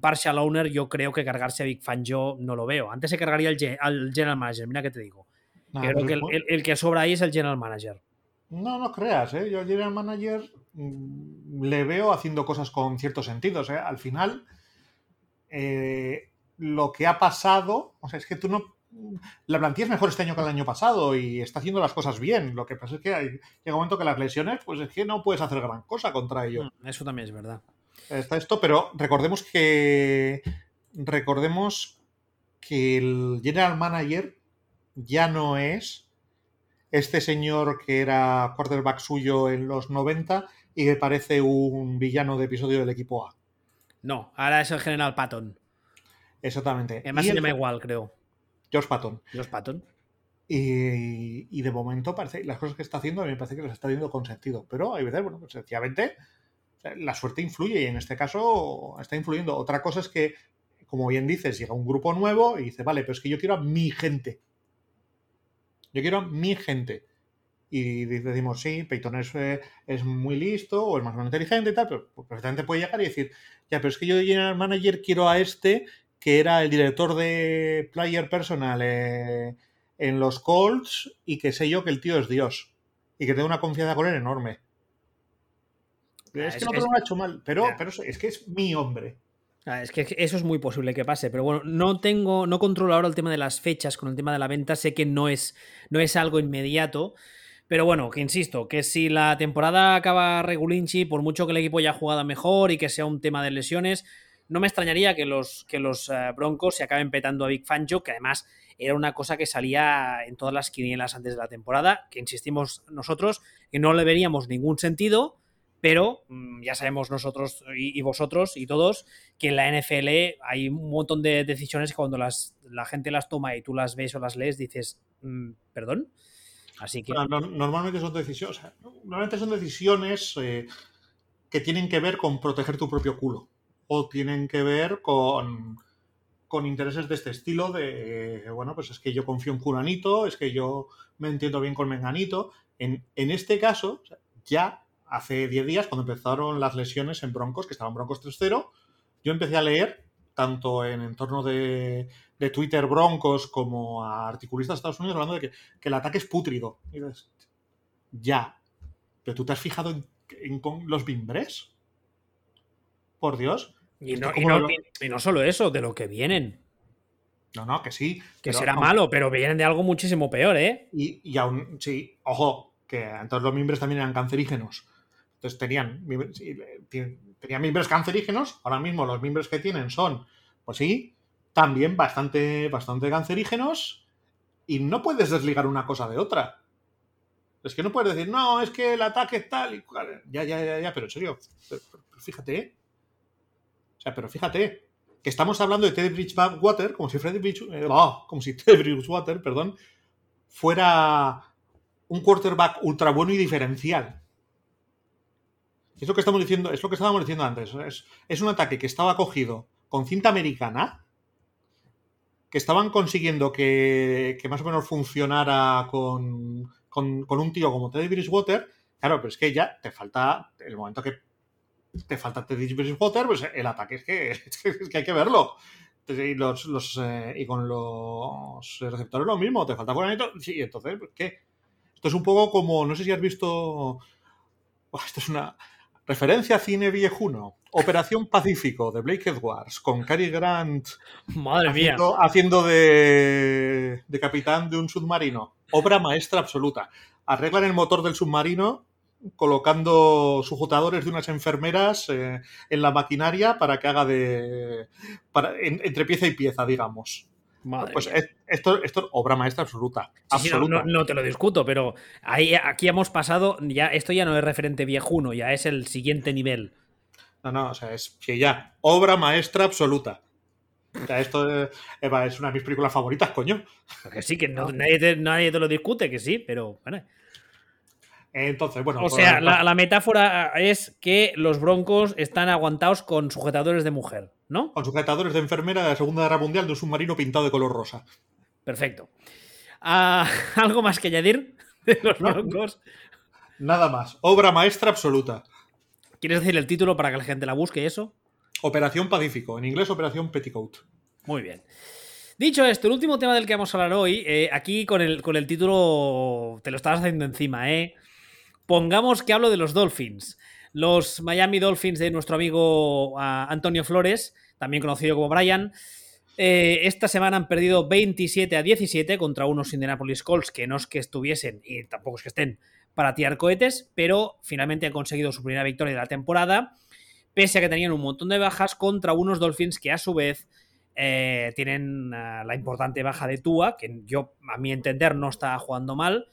partial owner, yo creo que cargarse a Big Fan yo no lo veo. Antes se cargaría al, general manager, mira que te digo. creo que el, que sobra ahí es el general manager. No, no creas, ¿eh? yo al general manager mm, le veo haciendo cosas con ciertos sentidos. ¿eh? Al final, eh, lo que ha pasado, o sea, es que tú no... La plantilla es mejor este año que el año pasado y está haciendo las cosas bien. Lo que pasa es que hay, llega un momento que las lesiones, pues es que no puedes hacer gran cosa contra ellos. Mm, eso también es verdad está esto, pero recordemos que recordemos que el general manager ya no es este señor que era quarterback suyo en los 90 y que parece un villano de episodio del equipo A. No, ahora es el general Patton. Exactamente. Además se llama igual, creo. George Patton. George Patton. Y, y, de momento parece las cosas que está haciendo a mí me parece que las está haciendo con sentido. Pero hay veces, bueno, pues sencillamente la suerte influye y en este caso está influyendo. Otra cosa es que, como bien dices, llega un grupo nuevo y dice, vale, pero es que yo quiero a mi gente. Yo quiero a mi gente. Y decimos, sí, Peyton es, eh, es muy listo o es más o menos inteligente y tal, pero perfectamente puede llegar y decir, ya, pero es que yo de General Manager quiero a este que era el director de Player Personal eh, en los Colts y que sé yo que el tío es Dios y que tengo una confianza con él enorme. Es, que no lo ha hecho mal, pero, pero es que es mi hombre. Ah, es que eso es muy posible que pase, pero bueno, no tengo, no controlo ahora el tema de las fechas con el tema de la venta, sé que no es, no es algo inmediato, pero bueno, que insisto, que si la temporada acaba regulinchi, por mucho que el equipo haya jugado mejor y que sea un tema de lesiones, no me extrañaría que los, que los eh, Broncos se acaben petando a Big Fanjo, que además era una cosa que salía en todas las quinielas antes de la temporada, que insistimos nosotros, que no le veríamos ningún sentido, pero mm, ya sabemos nosotros y, vosotros y todos que en la NFL hay un montón de decisiones que cuando las, la gente las toma y tú las ves o las lees dices, mm, perdón. Así que... normalmente son decisiones, normalmente son decisiones eh, que tienen que ver con proteger tu propio culo o tienen que ver con, con intereses de este estilo de, bueno, pues es que yo confío en Curanito, es que yo me entiendo bien con Menganito. En, en este caso, ya hace 10 días, cuando empezaron las lesiones en Broncos, que estaban Broncos 3-0, yo empecé a leer, tanto en entorno de, de, Twitter Broncos como a articulistas de Estados Unidos, hablando de que, el ataque es pútrido. Ya. Pero tú te has fijado en, en con los mimbres. Por Dios. Y no, y, como no, lo- y no solo eso, de lo que vienen. No, no, que sí. Que pero será malo, pero vienen de algo muchísimo peor, ¿eh? Y, y aún, sí, ojo, que entonces los mimbres también eran cancerígenos. Entonces tenían, eh, tenían mimbres cancerígenos. Ahora mismo los mimbres que tienen son, pues sí, también bastante, bastante cancerígenos. Y no puedes desligar una cosa de otra. Es que no puedes decir, no, es que el ataque es tal y. Ya, ya, ya, ya, pero en serio, pero- pero- pero fíjate, ¿eh? O sea, pero fíjate, que estamos hablando de Teddy Bridgewater como si Freddy eh, oh, como si Teddy Bridgewater, perdón, fuera un quarterback ultra bueno y diferencial. Es lo que estamos diciendo, es lo que estábamos diciendo antes. Es, un ataque que estaba cogido con cinta americana, que estaban consiguiendo que, más o menos funcionara con, con, un tío como Teddy Bridgewater. Claro, pero es que ya te falta, el momento que te falta Teddy Bridgewater, pues el ataque es que, hay que verlo. Eh, y con los receptores lo mismo, te falta fulanito. Sí, entonces, ¿qué? Esto es un poco como, no sé si has visto. Esto es una referencia a cine viejuno. Operación Pacífico de Blake Edwards con Cary Grant Madre mía. haciendo, haciendo de, de capitán de un submarino. Obra maestra absoluta. Arreglan el motor del submarino colocando sujetadores de unas enfermeras eh, en la maquinaria para que haga de. Para, en- entre pieza y pieza, digamos. Madre Pues es- esto, esto es obra maestra absoluta. Sí, sí, no, absoluta. no- no te lo discuto, pero ahí, aquí hemos pasado, ya esto ya no es referente viejuno, ya es el siguiente nivel. No, no, o sea, es que ya, obra maestra absoluta. O sea, esto Eva, es una de mis películas favoritas, coño. Que sí, que no- No. nadie, te, nadie te lo discute, que sí, pero bueno. Entonces, bueno. O sea, la, la metáfora es que los broncos están aguantados con sujetadores de mujer, ¿no? con sujetadores de enfermera de la Segunda Guerra Mundial de un submarino pintado de color rosa. Perfecto. Ah, ¿Algo más que añadir de los broncos? Nada más. Obra maestra absoluta. ¿Quieres decir el título para que la gente la busque eso? Operación Pacífico. En inglés, Operación Petticoat. Muy bien. Dicho esto, el último tema del que vamos a hablar hoy, eh, aquí con el, con el título te lo estabas haciendo encima, ¿eh? Pongamos que hablo de los Dolphins. Los Miami Dolphins de nuestro amigo ah, Antonio Flores, también conocido como Brian, eh, esta semana han perdido 27 a 17 contra unos Indianapolis Colts que no es que estuviesen y tampoco es que estén para tirar cohetes, pero finalmente han conseguido su primera victoria de la temporada, pese a que tenían un montón de bajas contra unos Dolphins que a su vez eh, tienen uh, la importante baja de Tua, que yo, a mi entender, no está jugando mal.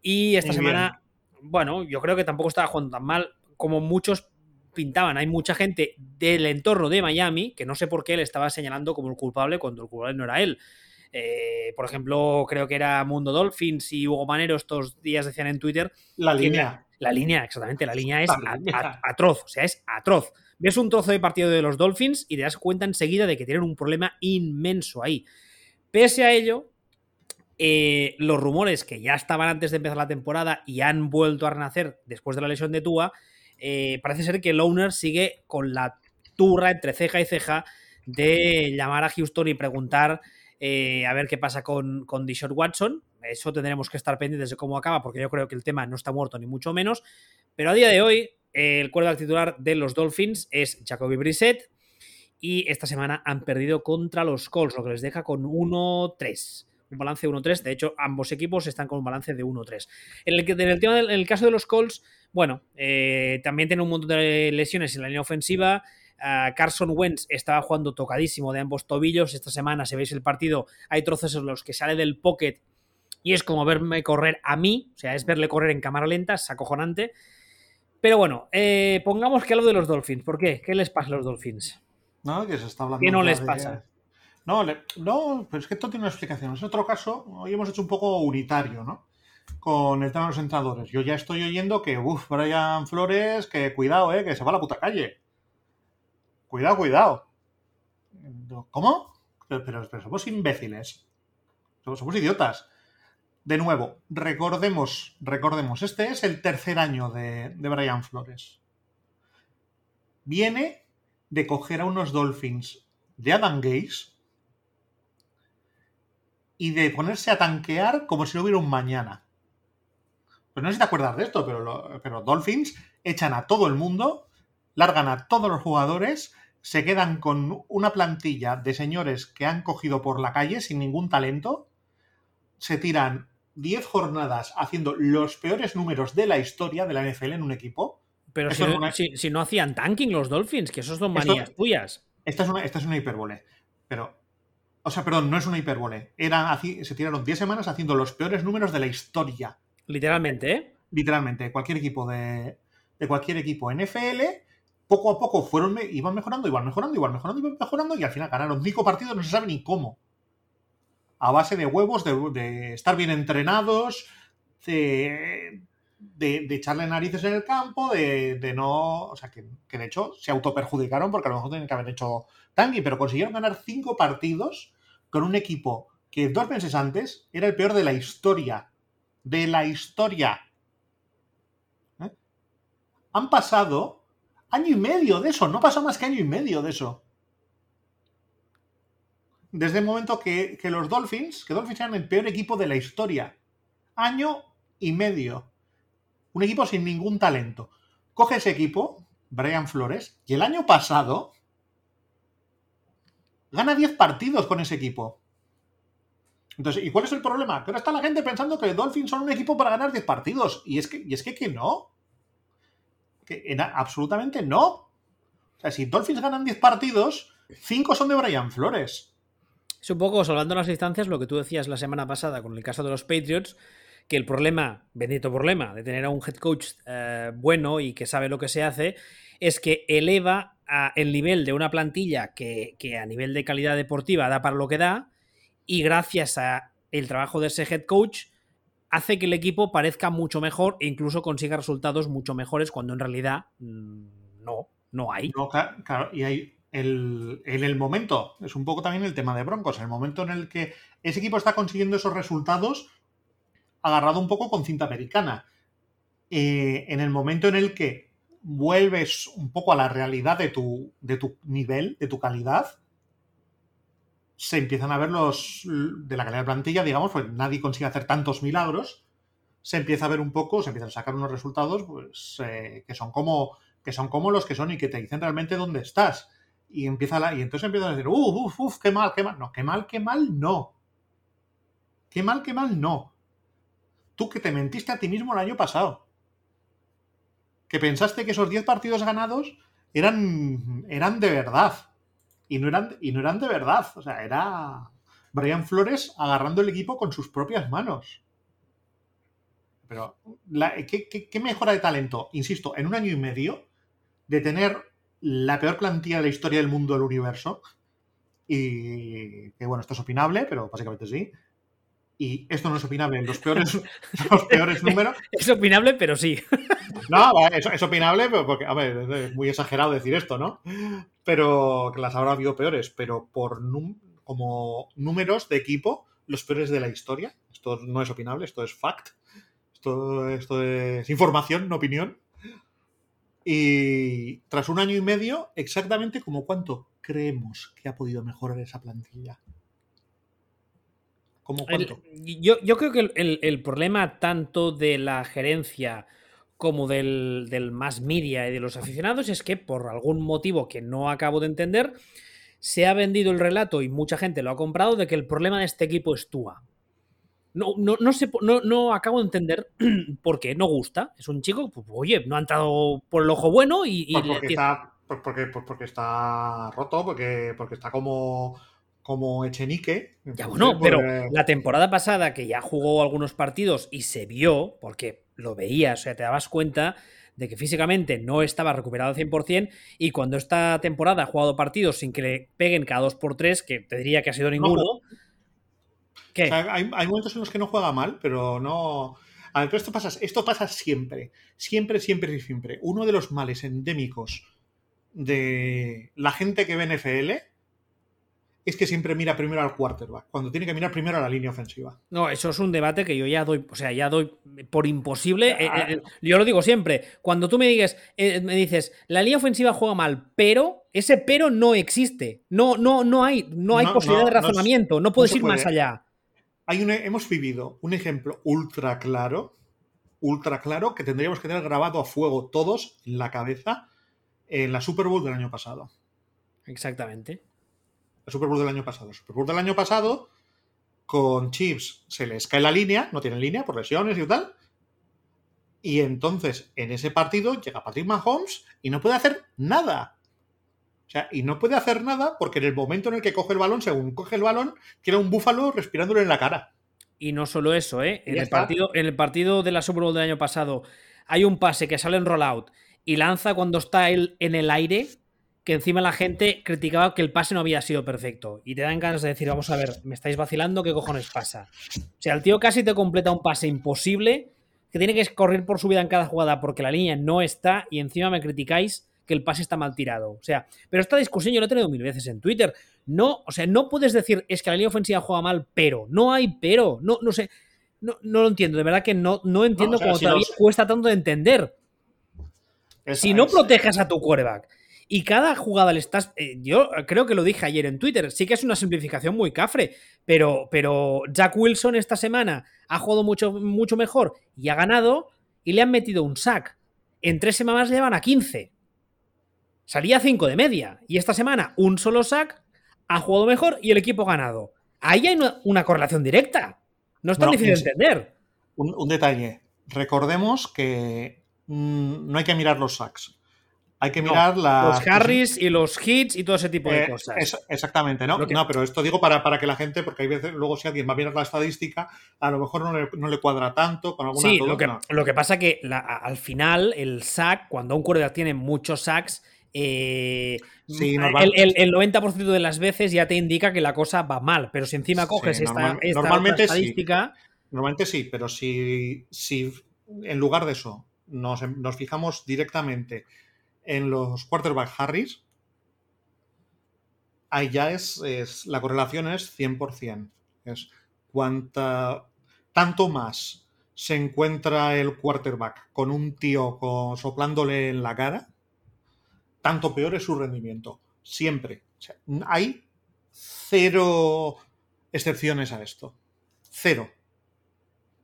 Y esta Muy semana, bueno, yo creo que tampoco estaba jugando tan mal como muchos pintaban. Hay mucha gente del entorno de Miami que no sé por qué le estaba señalando como el culpable cuando el culpable no era él. Eh, por ejemplo, creo que era Mundo Dolphins y Hugo Manero estos días decían en Twitter La línea. La línea, exactamente, la línea es La a- línea. a- atroz, o sea, es atroz. Ves un trozo de partido de los Dolphins y te das cuenta enseguida de que tienen un problema inmenso ahí. Pese a ello, eh, los rumores que ya estaban antes de empezar la temporada y han vuelto a renacer después de la lesión de Tua, eh, parece ser que el owner sigue con la turra entre ceja y ceja de llamar a Houston y preguntar eh, a ver qué pasa con, con Dishon Watson. Eso tendremos que estar pendientes de cómo acaba, porque yo creo que el tema no está muerto ni mucho menos. Pero a día de hoy, el quarterback titular de los Dolphins es Jacoby Brissett. Y esta semana han perdido contra los Colts, lo que les deja con 1-3. Un balance de 1-3. De hecho, ambos equipos están con un balance de 1-3. En el, en el tema del- en el caso de los Colts, bueno, eh, también tiene un montón de lesiones en la línea ofensiva. Ah, Carson Wentz estaba jugando tocadísimo de ambos tobillos. Esta semana, si veis el partido, hay trozos en los que sale del pocket y es como verme correr a mí, o sea, es verle correr en cámara lenta, es acojonante. Pero bueno, eh, pongamos que hablo de los Dolphins. ¿Por qué? ¿Qué les pasa a los Dolphins? ¿No? Que se está hablando ¿Qué no les pasa? No, no, pero es que esto tiene una explicación. En otro caso, hoy hemos hecho un poco unitario, ¿no? Con el tema de los entrenadores. Yo ya estoy oyendo que, uff, Brian Flores, que cuidado, ¿eh? Que se va a la puta calle. Cuidado, cuidado. ¿Cómo? Pero, pero- pero somos imbéciles. Somos, somos idiotas. De nuevo, recordemos, recordemos, este es el tercer año de, de Brian Flores. Viene de coger a unos Dolphins de Adam Gaze y de ponerse a tanquear como si no hubiera un mañana. Pues no sé si te acuerdas de esto, pero, pero Dolphins echan a todo el mundo, largan a todos los jugadores, se quedan con una plantilla de señores que han cogido por la calle sin ningún talento, se tiran 10 jornadas haciendo los peores números de la historia de la NFL en un equipo. Pero si no, hacían tanking los Dolphins, que esos son manías tuyas. Esta es, una, esta es una hipérbole. Pero o sea, perdón, no es una hipérbole. Era, se tiraron 10 semanas haciendo los peores números de la historia. Literalmente, ¿eh? Literalmente. Cualquier equipo de, de cualquier equipo NFL, poco a poco fueron, iban mejorando, iban mejorando, iban mejorando, iban mejorando, y al final ganaron cinco partidos, no se sabe ni cómo. A base de huevos, de, estar bien entrenados, de, de, echarle narices en el campo, de, no. O sea, que, que, de hecho se autoperjudicaron porque a lo mejor tenían que haber hecho tangi, pero consiguieron ganar cinco partidos con un equipo que dos meses antes era el peor de la historia. De la historia. ¿Eh? Han pasado año y medio de eso, no pasó más que año y medio de eso. Desde el momento que, que los Dolphins, que Dolphins eran el peor equipo de la historia. Año y medio. Un equipo sin ningún talento. Coge ese equipo, Brian Flores, y el año pasado Gana 10 partidos con ese equipo. Entonces, ¿y cuál es el problema? Que ahora está la gente pensando que Dolphins son un equipo para ganar 10 partidos. Y es que, y es que, que no. Que absolutamente no. O sea, si Dolphins ganan 10 partidos, 5 son de Brian Flores. Es un poco, salvando las distancias, lo que tú decías la semana pasada con el caso de los Patriots, que el problema, bendito problema, de tener a un head coach eh, bueno y que sabe lo que se hace, es que eleva el nivel de una plantilla que, a nivel de calidad deportiva da para lo que da y gracias a el trabajo de ese head coach hace que el equipo parezca mucho mejor e incluso consiga resultados mucho mejores cuando en realidad mm, no, no hay. claro, y hay el, en el momento, es un poco también el tema de Broncos, el momento en el que ese equipo está consiguiendo esos resultados agarrado un poco con cinta americana. Eh, en el momento en el que vuelves un poco a la realidad de tu, de tu nivel, de tu calidad, se empiezan a ver los de la calidad de plantilla, digamos, pues nadie consigue hacer tantos milagros, se empieza a ver un poco, se empiezan a sacar unos resultados pues, eh, que, son como, que son como los que son y que te dicen realmente dónde estás. Y, empieza y entonces empiezan a decir, uff, uff, uf, qué mal, qué mal. No, qué mal, qué mal, no. Qué mal, qué mal, no. Tú que te mentiste a ti mismo el año pasado que pensaste que esos 10 partidos ganados eran, eran de verdad. Y no eran, y no eran de verdad. O sea, era Brian Flores agarrando el equipo con sus propias manos. Pero, ¿qué, mejora de talento? Insisto, en un año y medio de tener la peor plantilla de la historia del mundo del universo. Y que bueno, esto es opinable, pero básicamente sí. Y esto no es opinable en los peores, los peores números. Es opinable, pero sí. No, es, opinable, pero porque, a ver, es muy exagerado decir esto, ¿no? Pero que las habrá habido peores, pero por como números de equipo, los peores de la historia. Esto no es opinable, esto es fact. Esto, esto es información, no opinión. Y tras un año y medio, exactamente como cuánto creemos que ha podido mejorar esa plantilla. ¿Cómo cuánto? yo, yo, creo que el, el, problema tanto de la gerencia como del, del más media y de los aficionados es que por algún motivo que no acabo de entender, se ha vendido el relato y mucha gente lo ha comprado de que el problema de este equipo es Tua. No, no, no, sé, no, no acabo de entender por qué, no gusta. Es un chico, pues, oye, no ha entrado por el ojo bueno y... Pues porque, está, porque, porque, está roto, porque, porque está como como Echenique. Ya bueno, pero la temporada pasada que ya jugó algunos partidos y se vio, porque lo veías, o sea, te dabas cuenta de que físicamente no estaba recuperado al 100% y cuando esta temporada ha jugado partidos sin que le peguen cada 2x3, que te diría que ha sido ninguno... ¿Qué? hay, momentos en los que no juega mal, pero no... A ver, pero esto pasa, esto pasa siempre, siempre, siempre y siempre. Uno de los males endémicos de la gente que ve NFL es que siempre mira primero al quarterback, cuando tiene que mirar primero a la línea ofensiva. No, eso es un debate que yo ya doy, o sea, ya doy por imposible. Eh, eh, eh, yo lo digo siempre, cuando tú me digas, me dices, la línea ofensiva juega mal, pero ese pero no existe. No, no, no hay, no hay posibilidad de razonamiento, no, puedes ir más allá. Hay hemos vivido un ejemplo ultra claro, ultra claro que tendríamos que tener grabado a fuego todos en la cabeza en la Super Bowl del año pasado. Exactamente. La Super Bowl del año pasado. La Super Bowl del año pasado, con Chips se les cae la línea, no tienen línea por lesiones y tal. Y entonces, en ese partido, llega Patrick Mahomes y no puede hacer nada. O sea, y no puede hacer nada porque en el momento en el que coge el balón, según coge el balón, tiene un búfalo respirándole en la cara. Y no solo eso, ¿eh? En el, partido, en el partido de la Super Bowl del año pasado hay un pase que sale en rollout y lanza cuando está él en el aire, que encima la gente criticaba que el pase no había sido perfecto. Y te dan ganas de decir, vamos a ver, me estáis vacilando, ¿qué cojones pasa? O sea, el tío casi te completa un pase imposible, que tiene que correr por su vida en cada jugada porque la línea no está y encima me criticáis que el pase está mal tirado. O sea, pero esta discusión yo la he tenido mil veces en Twitter. No, o sea, no puedes decir es que la línea ofensiva juega mal, pero. No hay pero. No, no sé. No, no lo entiendo. De verdad que no, no entiendo cómo todavía cuesta tanto de entender. si no proteges a tu quarterback y cada jugada le estás. Eh, yo creo que lo dije ayer en Twitter. Sí que es una simplificación muy cafre. Pero, pero Jack Wilson esta semana ha jugado mucho, mucho mejor y ha ganado. Y le han metido un sack. En tres semanas le llevan a 15. Salía 5 de media. Y esta semana un solo sack ha jugado mejor y el equipo ha ganado. Ahí hay una, correlación directa. No es tan difícil de entender. Un, detalle. Recordemos que mm, no hay que mirar los sacks. Hay que mirar los Harris y los hits y todo ese tipo de eh, cosas. exactamente, ¿no? No, pero esto digo para, para, que la gente, porque hay veces, luego si alguien va a mirar la estadística, a lo mejor no le, cuadra tanto con alguna. Sí, lo que, lo que pasa que al final el sack, cuando un quarterback tiene muchos sacks, eh, el, 90% de las veces ya te indica que la cosa va mal, pero si encima coges esta, normalmente estadística... Normalmente sí, pero si, si en lugar de eso nos, fijamos directamente en los quarterback Harris, ahí ya es, la correlación es 100%. Es cuanta, tanto más se encuentra el quarterback con un tío soplándole en la cara, tanto peor es su rendimiento. Siempre. hay cero excepciones a esto. Cero.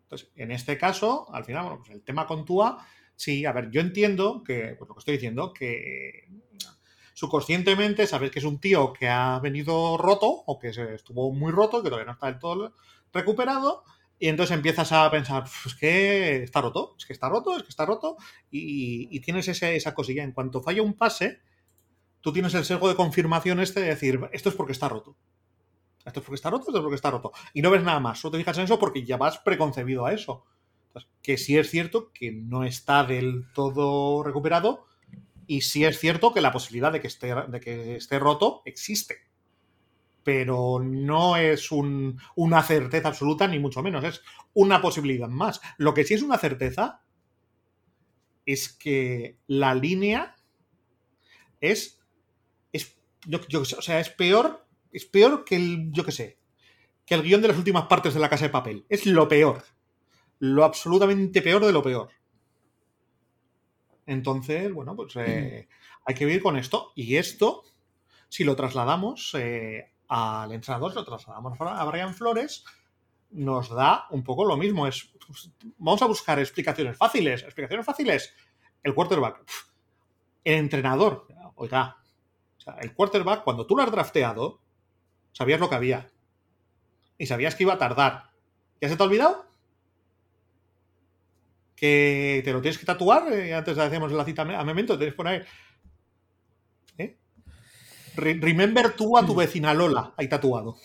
Entonces, en este caso, al final, bueno, pues el tema con Tua, sí, a ver, yo entiendo que, pues lo que estoy diciendo, que subconscientemente sabes que es un tío que ha venido roto o que estuvo muy roto, que todavía no está del todo recuperado, y entonces empiezas a pensar, es que está roto, es que está roto, es que está roto, y, tienes esa cosilla. En cuanto falla un pase, tú tienes el sesgo de confirmación este de decir, esto es porque está roto. Esto es porque está roto, esto es porque está roto. Y no ves nada más, solo te fijas en eso porque ya vas preconcebido a eso. Que sí es cierto que no está del todo recuperado y sí es cierto que la posibilidad de que esté, de que esté roto existe pero no es una certeza absoluta, ni mucho menos, es una posibilidad más. Lo que sí es una certeza es que la línea es, es yo, o sea, es peor, es peor que el, yo qué sé, que el guion de las últimas partes de la casa de papel. Es lo peor. Lo absolutamente peor de lo peor. Entonces, bueno, pues eh, hay que vivir con esto. Y esto, si lo trasladamos eh, al entrenador, lo trasladamos a Brian Flores, nos da un poco lo mismo. Es, pues, vamos a buscar explicaciones fáciles. Explicaciones fáciles. El quarterback. El entrenador. Oiga, el quarterback, cuando tú lo has drafteado, sabías lo que había. Y sabías que iba a tardar. ¿Ya se te ha olvidado? Que te lo tienes que tatuar. Eh, antes hacíamos la cita a Memento, tienes que poner Remember tú a tu mm. vecina Lola, ahí tatuado.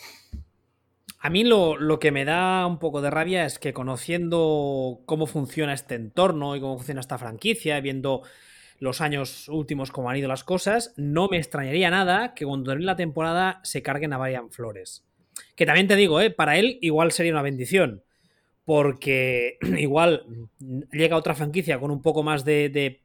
A mí lo, que me da un poco de rabia es que conociendo cómo funciona este entorno y cómo funciona esta franquicia, viendo los años últimos cómo han ido las cosas, no me extrañaría nada que cuando termine la temporada se carguen a Brian Flores. Que también te digo, ¿eh? para él igual sería una bendición, porque igual llega otra franquicia con un poco más de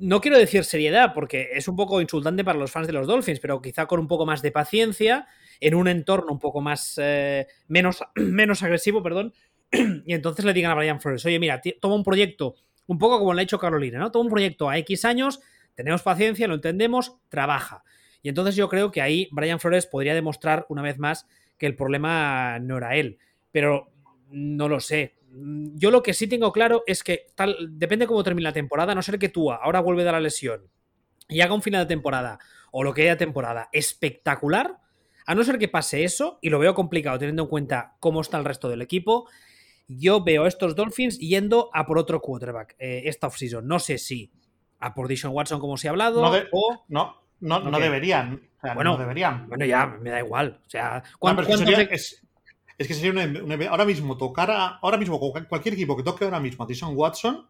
no quiero decir seriedad, porque es un poco insultante para los fans de los Dolphins, pero quizá con un poco más de paciencia, en un entorno un poco más eh, menos, menos agresivo, perdón, y entonces le digan a Brian Flores, oye, mira, toma un proyecto, un poco como lo ha hecho Carolina, ¿no? Toma un proyecto a X años, tenemos paciencia, lo entendemos, trabaja. Y entonces yo creo que ahí Brian Flores podría demostrar una vez más que el problema no era él. Pero no lo sé. mm, yo lo que sí tengo claro es que tal, depende cómo termine la temporada, a no ser que tú ahora vuelve de la lesión y haga un final de temporada o lo que haya temporada espectacular, a no ser que pase eso, y lo veo complicado teniendo en cuenta cómo está el resto del equipo, yo veo a estos Dolphins yendo a por otro quarterback eh, esta offseason. No sé si a por Dishon Watson, como se ha hablado, No, de- o. no, no, no deberían. O sea, Bueno, no deberían. Bueno, ya, me da igual. O sea, No, ¿cuánto- pero es, que cuántos sería- de- es- es que sería una, una- ahora mismo tocar a, ahora mismo cual- cualquier equipo que toque ahora mismo a Tyson Watson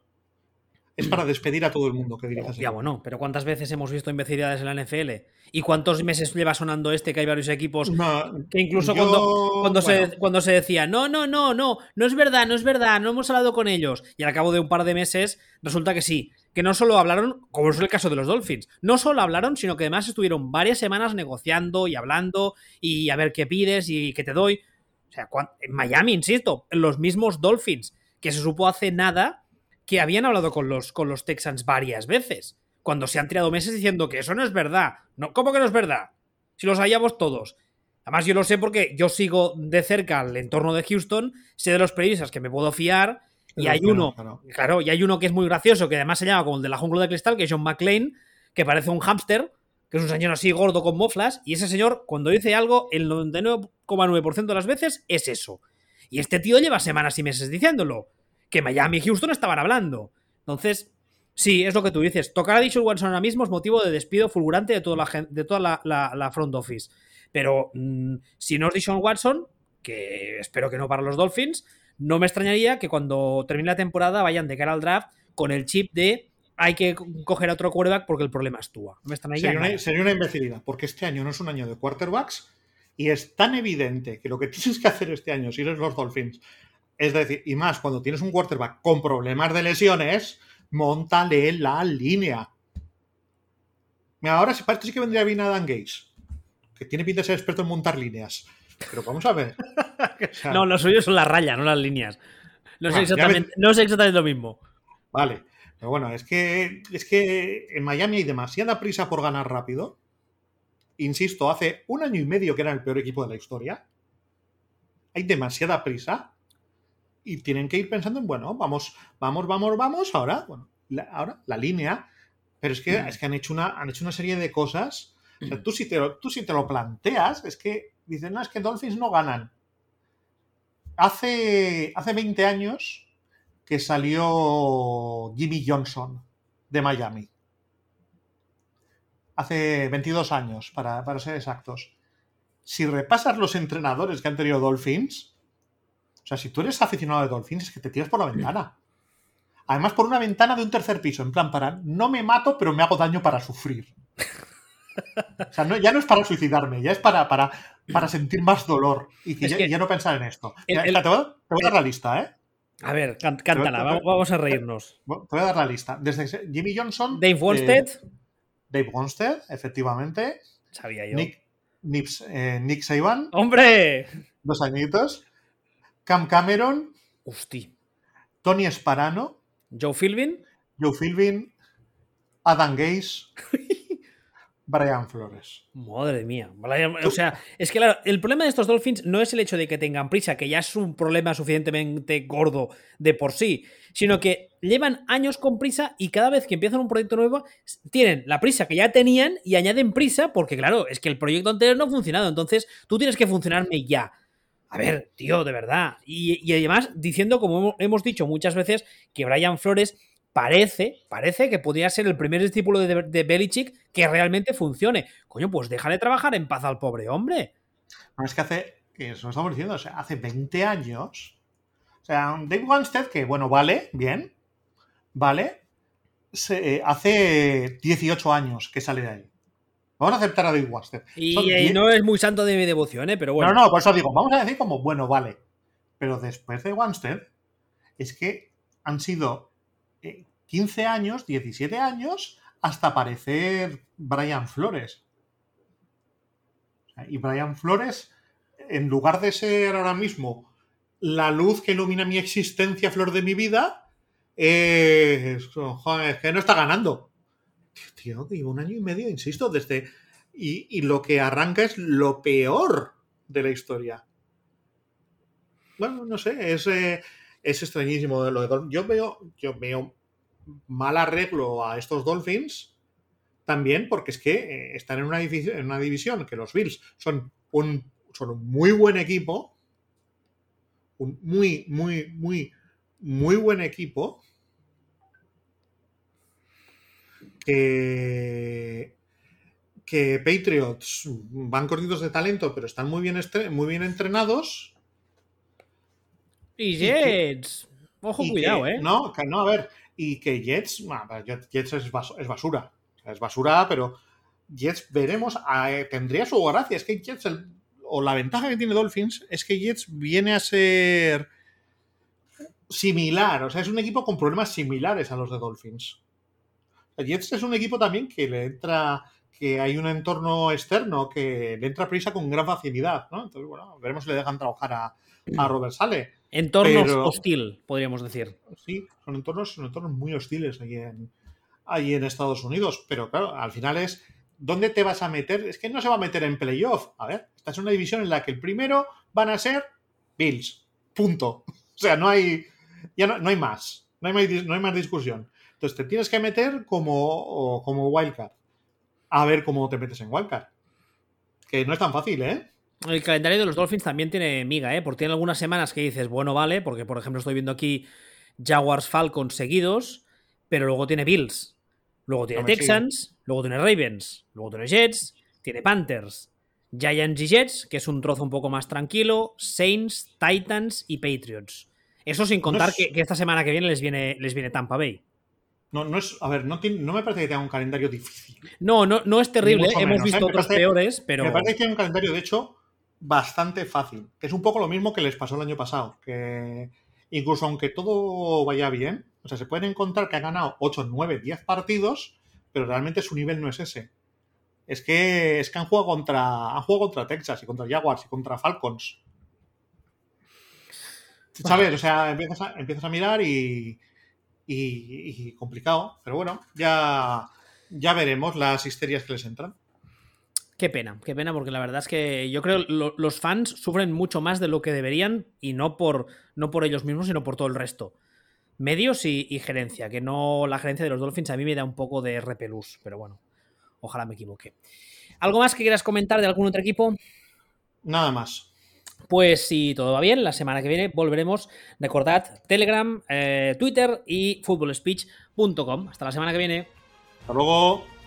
es para despedir a todo el mundo que dirige ese Ya, bueno, pero ¿cuántas veces hemos visto imbecilidades en la NFL? ¿Y cuántos meses lleva sonando este que hay varios equipos No, que incluso yo- cuando, cuando, se, cuando se decía, no, no, no, no, no es verdad, no es verdad, no hemos hablado con ellos. Y al cabo de un par de meses resulta que sí, que no solo hablaron, como es el caso de los Dolphins, no solo hablaron, sino que además estuvieron varias semanas negociando y hablando y a ver qué pides y qué te doy. O sea, en Miami, insisto, los mismos Dolphins, que se supo hace nada que habían hablado con los, con los Texans varias veces, cuando se han tirado meses diciendo que eso no es verdad. No, ¿Cómo que no es verdad? Si lo sabíamos todos. Además, yo lo sé porque yo sigo de cerca el entorno de Houston, sé de los periodistas que me puedo fiar, y hay uno, claro. claro, y hay uno que es muy gracioso, que además se llama como el de la jungla de cristal, que es John McClane, que parece un hámster, que es un señor así gordo con moflas, y ese señor, cuando dice algo, el 99,9% de las veces es eso. Y este tío lleva semanas y meses diciéndolo, que Miami y Houston estaban hablando. Entonces, sí, es lo que tú dices. Tocar a Dishon Watson ahora mismo es motivo de despido fulgurante de toda la, de toda la, la- la front office. Pero mm, si no es Dishon Watson, que espero que no para los Dolphins, no me extrañaría que cuando termine la temporada vayan de cara al draft con el chip de hay que co- coger a otro quarterback porque el problema es Tua. No me extrañaría Sería una, sería una imbecilidad, porque este año no es un año de quarterbacks y es tan evidente que lo que tienes que hacer este año, si eres los Dolphins, es decir, y más cuando tienes un quarterback con problemas de lesiones, montale la línea. Mira, ahora sí parece que vendría bien Adam Gates, que tiene pinta de ser experto en montar líneas. Pero vamos a ver. O sea, No, lo suyo son las rayas, no las líneas. No, Ah, exactamente, no sé exactamente lo mismo. Vale. Pero bueno, es que, es que en Miami hay demasiada prisa por ganar rápido. Insisto, hace un año y medio que era el peor equipo de la historia. Hay demasiada prisa. Y tienen que ir pensando en, bueno, vamos, vamos, vamos, vamos. Ahora, bueno, la, ahora la línea. Pero es que, es que han, hecho una, han hecho una serie de cosas. O sea, tú, si te lo, tú si te lo planteas, es que dicen, no, es que Dolphins no ganan. Hace, hace 20 años que salió Jimmy Johnson de Miami. Hace 22 años, para, para ser exactos. Si repasas los entrenadores que han tenido Dolphins, o sea, si tú eres aficionado de Dolphins, es que te tiras por la ventana. Además, por una ventana de un tercer piso, en plan, para no me mato, pero me hago daño para sufrir. O sea, no- ya no es para suicidarme, ya es para, para, para sentir más dolor y que ya, que- y ya no pensar en esto. el- el- te, voy a, te voy a dar la lista, ¿eh? A ver, can- cántala, vamos, vamos a reírnos. Bueno, Te voy a dar la lista. Desde Jimmy Johnson. Dave Wonstead, eh, Dave Wonstead, efectivamente. sabía yo. Nick, Nips- eh, Nick Saban, ¡Hombre! dos añitos. Cam Cameron, Hosti. Tony Sparano, Joe Philbin, Joe Philbin, Adam Gase, Brian Flores. Madre mía. O sea, es que claro, el problema de estos Dolphins no es el hecho de que tengan prisa, que ya es un problema suficientemente gordo de por sí, sino que llevan años con prisa y cada vez que empiezan un proyecto nuevo tienen la prisa que ya tenían y añaden prisa porque claro, es que el proyecto anterior no ha funcionado, entonces tú tienes que funcionarme ya. A ver, tío, de verdad. Y, y además diciendo, como hemos- hemos dicho muchas veces, que Brian Flores parece, parece que podría ser el primer discípulo de, de Belichick que realmente funcione. Coño, pues déjale trabajar en paz al pobre hombre. No es que hace, que eso estamos diciendo, o sea, hace 20 años. O sea, Dave Wanstead, que bueno, vale, bien, vale, se- eh, hace 18 años que sale de ahí. Vamos a aceptar a Dave Wanstead. Y, eh, 10 no es muy santo de mi devoción, ¿eh? pero bueno. No, no, por eso digo, vamos a decir como, bueno, vale. Pero después de Wanstead, es que han sido eh, 15 años, 17 años, hasta aparecer Brian Flores. Y Brian Flores, en lugar de ser ahora mismo la luz que ilumina mi existencia, flor de mi vida, es, que no está ganando. Tío, llevo un año y medio, insisto, desde... Y, y lo que arranca es lo peor de la historia. Bueno, no sé, es, eh, es extrañísimo lo de Yo veo, yo veo mal arreglo a estos Dolphins también porque es que eh, están en una, en una división que los Bills son un, son un muy buen equipo, un muy, muy, muy, muy buen equipo que, que Patriots van cortitos de talento, pero están muy bien, muy bien entrenados. Y Jets. Ojo, cuidado, ¿eh? No, no, a ver. Y que Jets. Jets es, basura. Es basura, pero Jets veremos. tendría su gracia. Es que Jets. o la ventaja que tiene Dolphins es que Jets viene a ser similar. O sea, es un equipo con problemas similares a los de Dolphins. Jets es un equipo también que le entra que hay un entorno externo que le entra prisa con gran facilidad, ¿no? Entonces, bueno, veremos si le dejan trabajar a, a Robert Sale. Entornos hostil, podríamos decir. Sí, son entornos, son entornos muy hostiles ahí en, en Estados Unidos. Pero claro, al final es. ¿Dónde te vas a meter? Es que no se va a meter en playoff. A ver, esta es una división en la que el primero van a ser Bills. Punto. O sea, no hay. Ya no, hay más. No hay más, no hay más discusión. Entonces te tienes que meter como, como wildcard. A ver cómo te metes en wildcard. Que no es tan fácil, ¿eh? El calendario de los Dolphins también tiene miga, ¿eh? Porque tiene algunas semanas que dices, bueno, vale, porque por ejemplo estoy viendo aquí Jaguars Falcons seguidos, pero luego tiene Bills, luego tiene Texans, luego tiene Ravens, luego tiene Jets, tiene Panthers, Giants y Jets, que es un trozo un poco más tranquilo, Saints, Titans y Patriots. Eso sin contar que, esta semana que viene les viene, les viene Tampa Bay. No, no es, a ver, no, no me parece que tenga un calendario difícil. No, no, no es terrible, hemos visto ¿eh? otros peores, pero. Me parece que tiene un calendario, de hecho, bastante fácil. Que es un poco lo mismo que les pasó el año pasado. Que incluso aunque todo vaya bien, o sea, se pueden encontrar que han ganado 8, 9, 10 partidos, pero realmente su nivel no es ese. Es que, es que han jugado contra. Han jugado contra Texas y contra Jaguars y contra Falcons. ¿Sabes? O sea, empiezas a, empiezas a mirar y, y, y, complicado. Pero bueno, ya, ya veremos las histerias que les entran. Qué pena, qué pena, porque la verdad es que yo creo que los fans sufren mucho más de lo que deberían y no por, no por ellos mismos, sino por todo el resto. Medios y, gerencia, que no la gerencia de los Dolphins a mí me da un poco de repelús, pero bueno, ojalá me equivoque. ¿Algo más que quieras comentar de algún otro equipo? Nada más. Pues si todo va bien, la semana que viene volveremos. Recordad Telegram, eh, Twitter y footballspeech.com. Hasta la semana que viene. Hasta luego.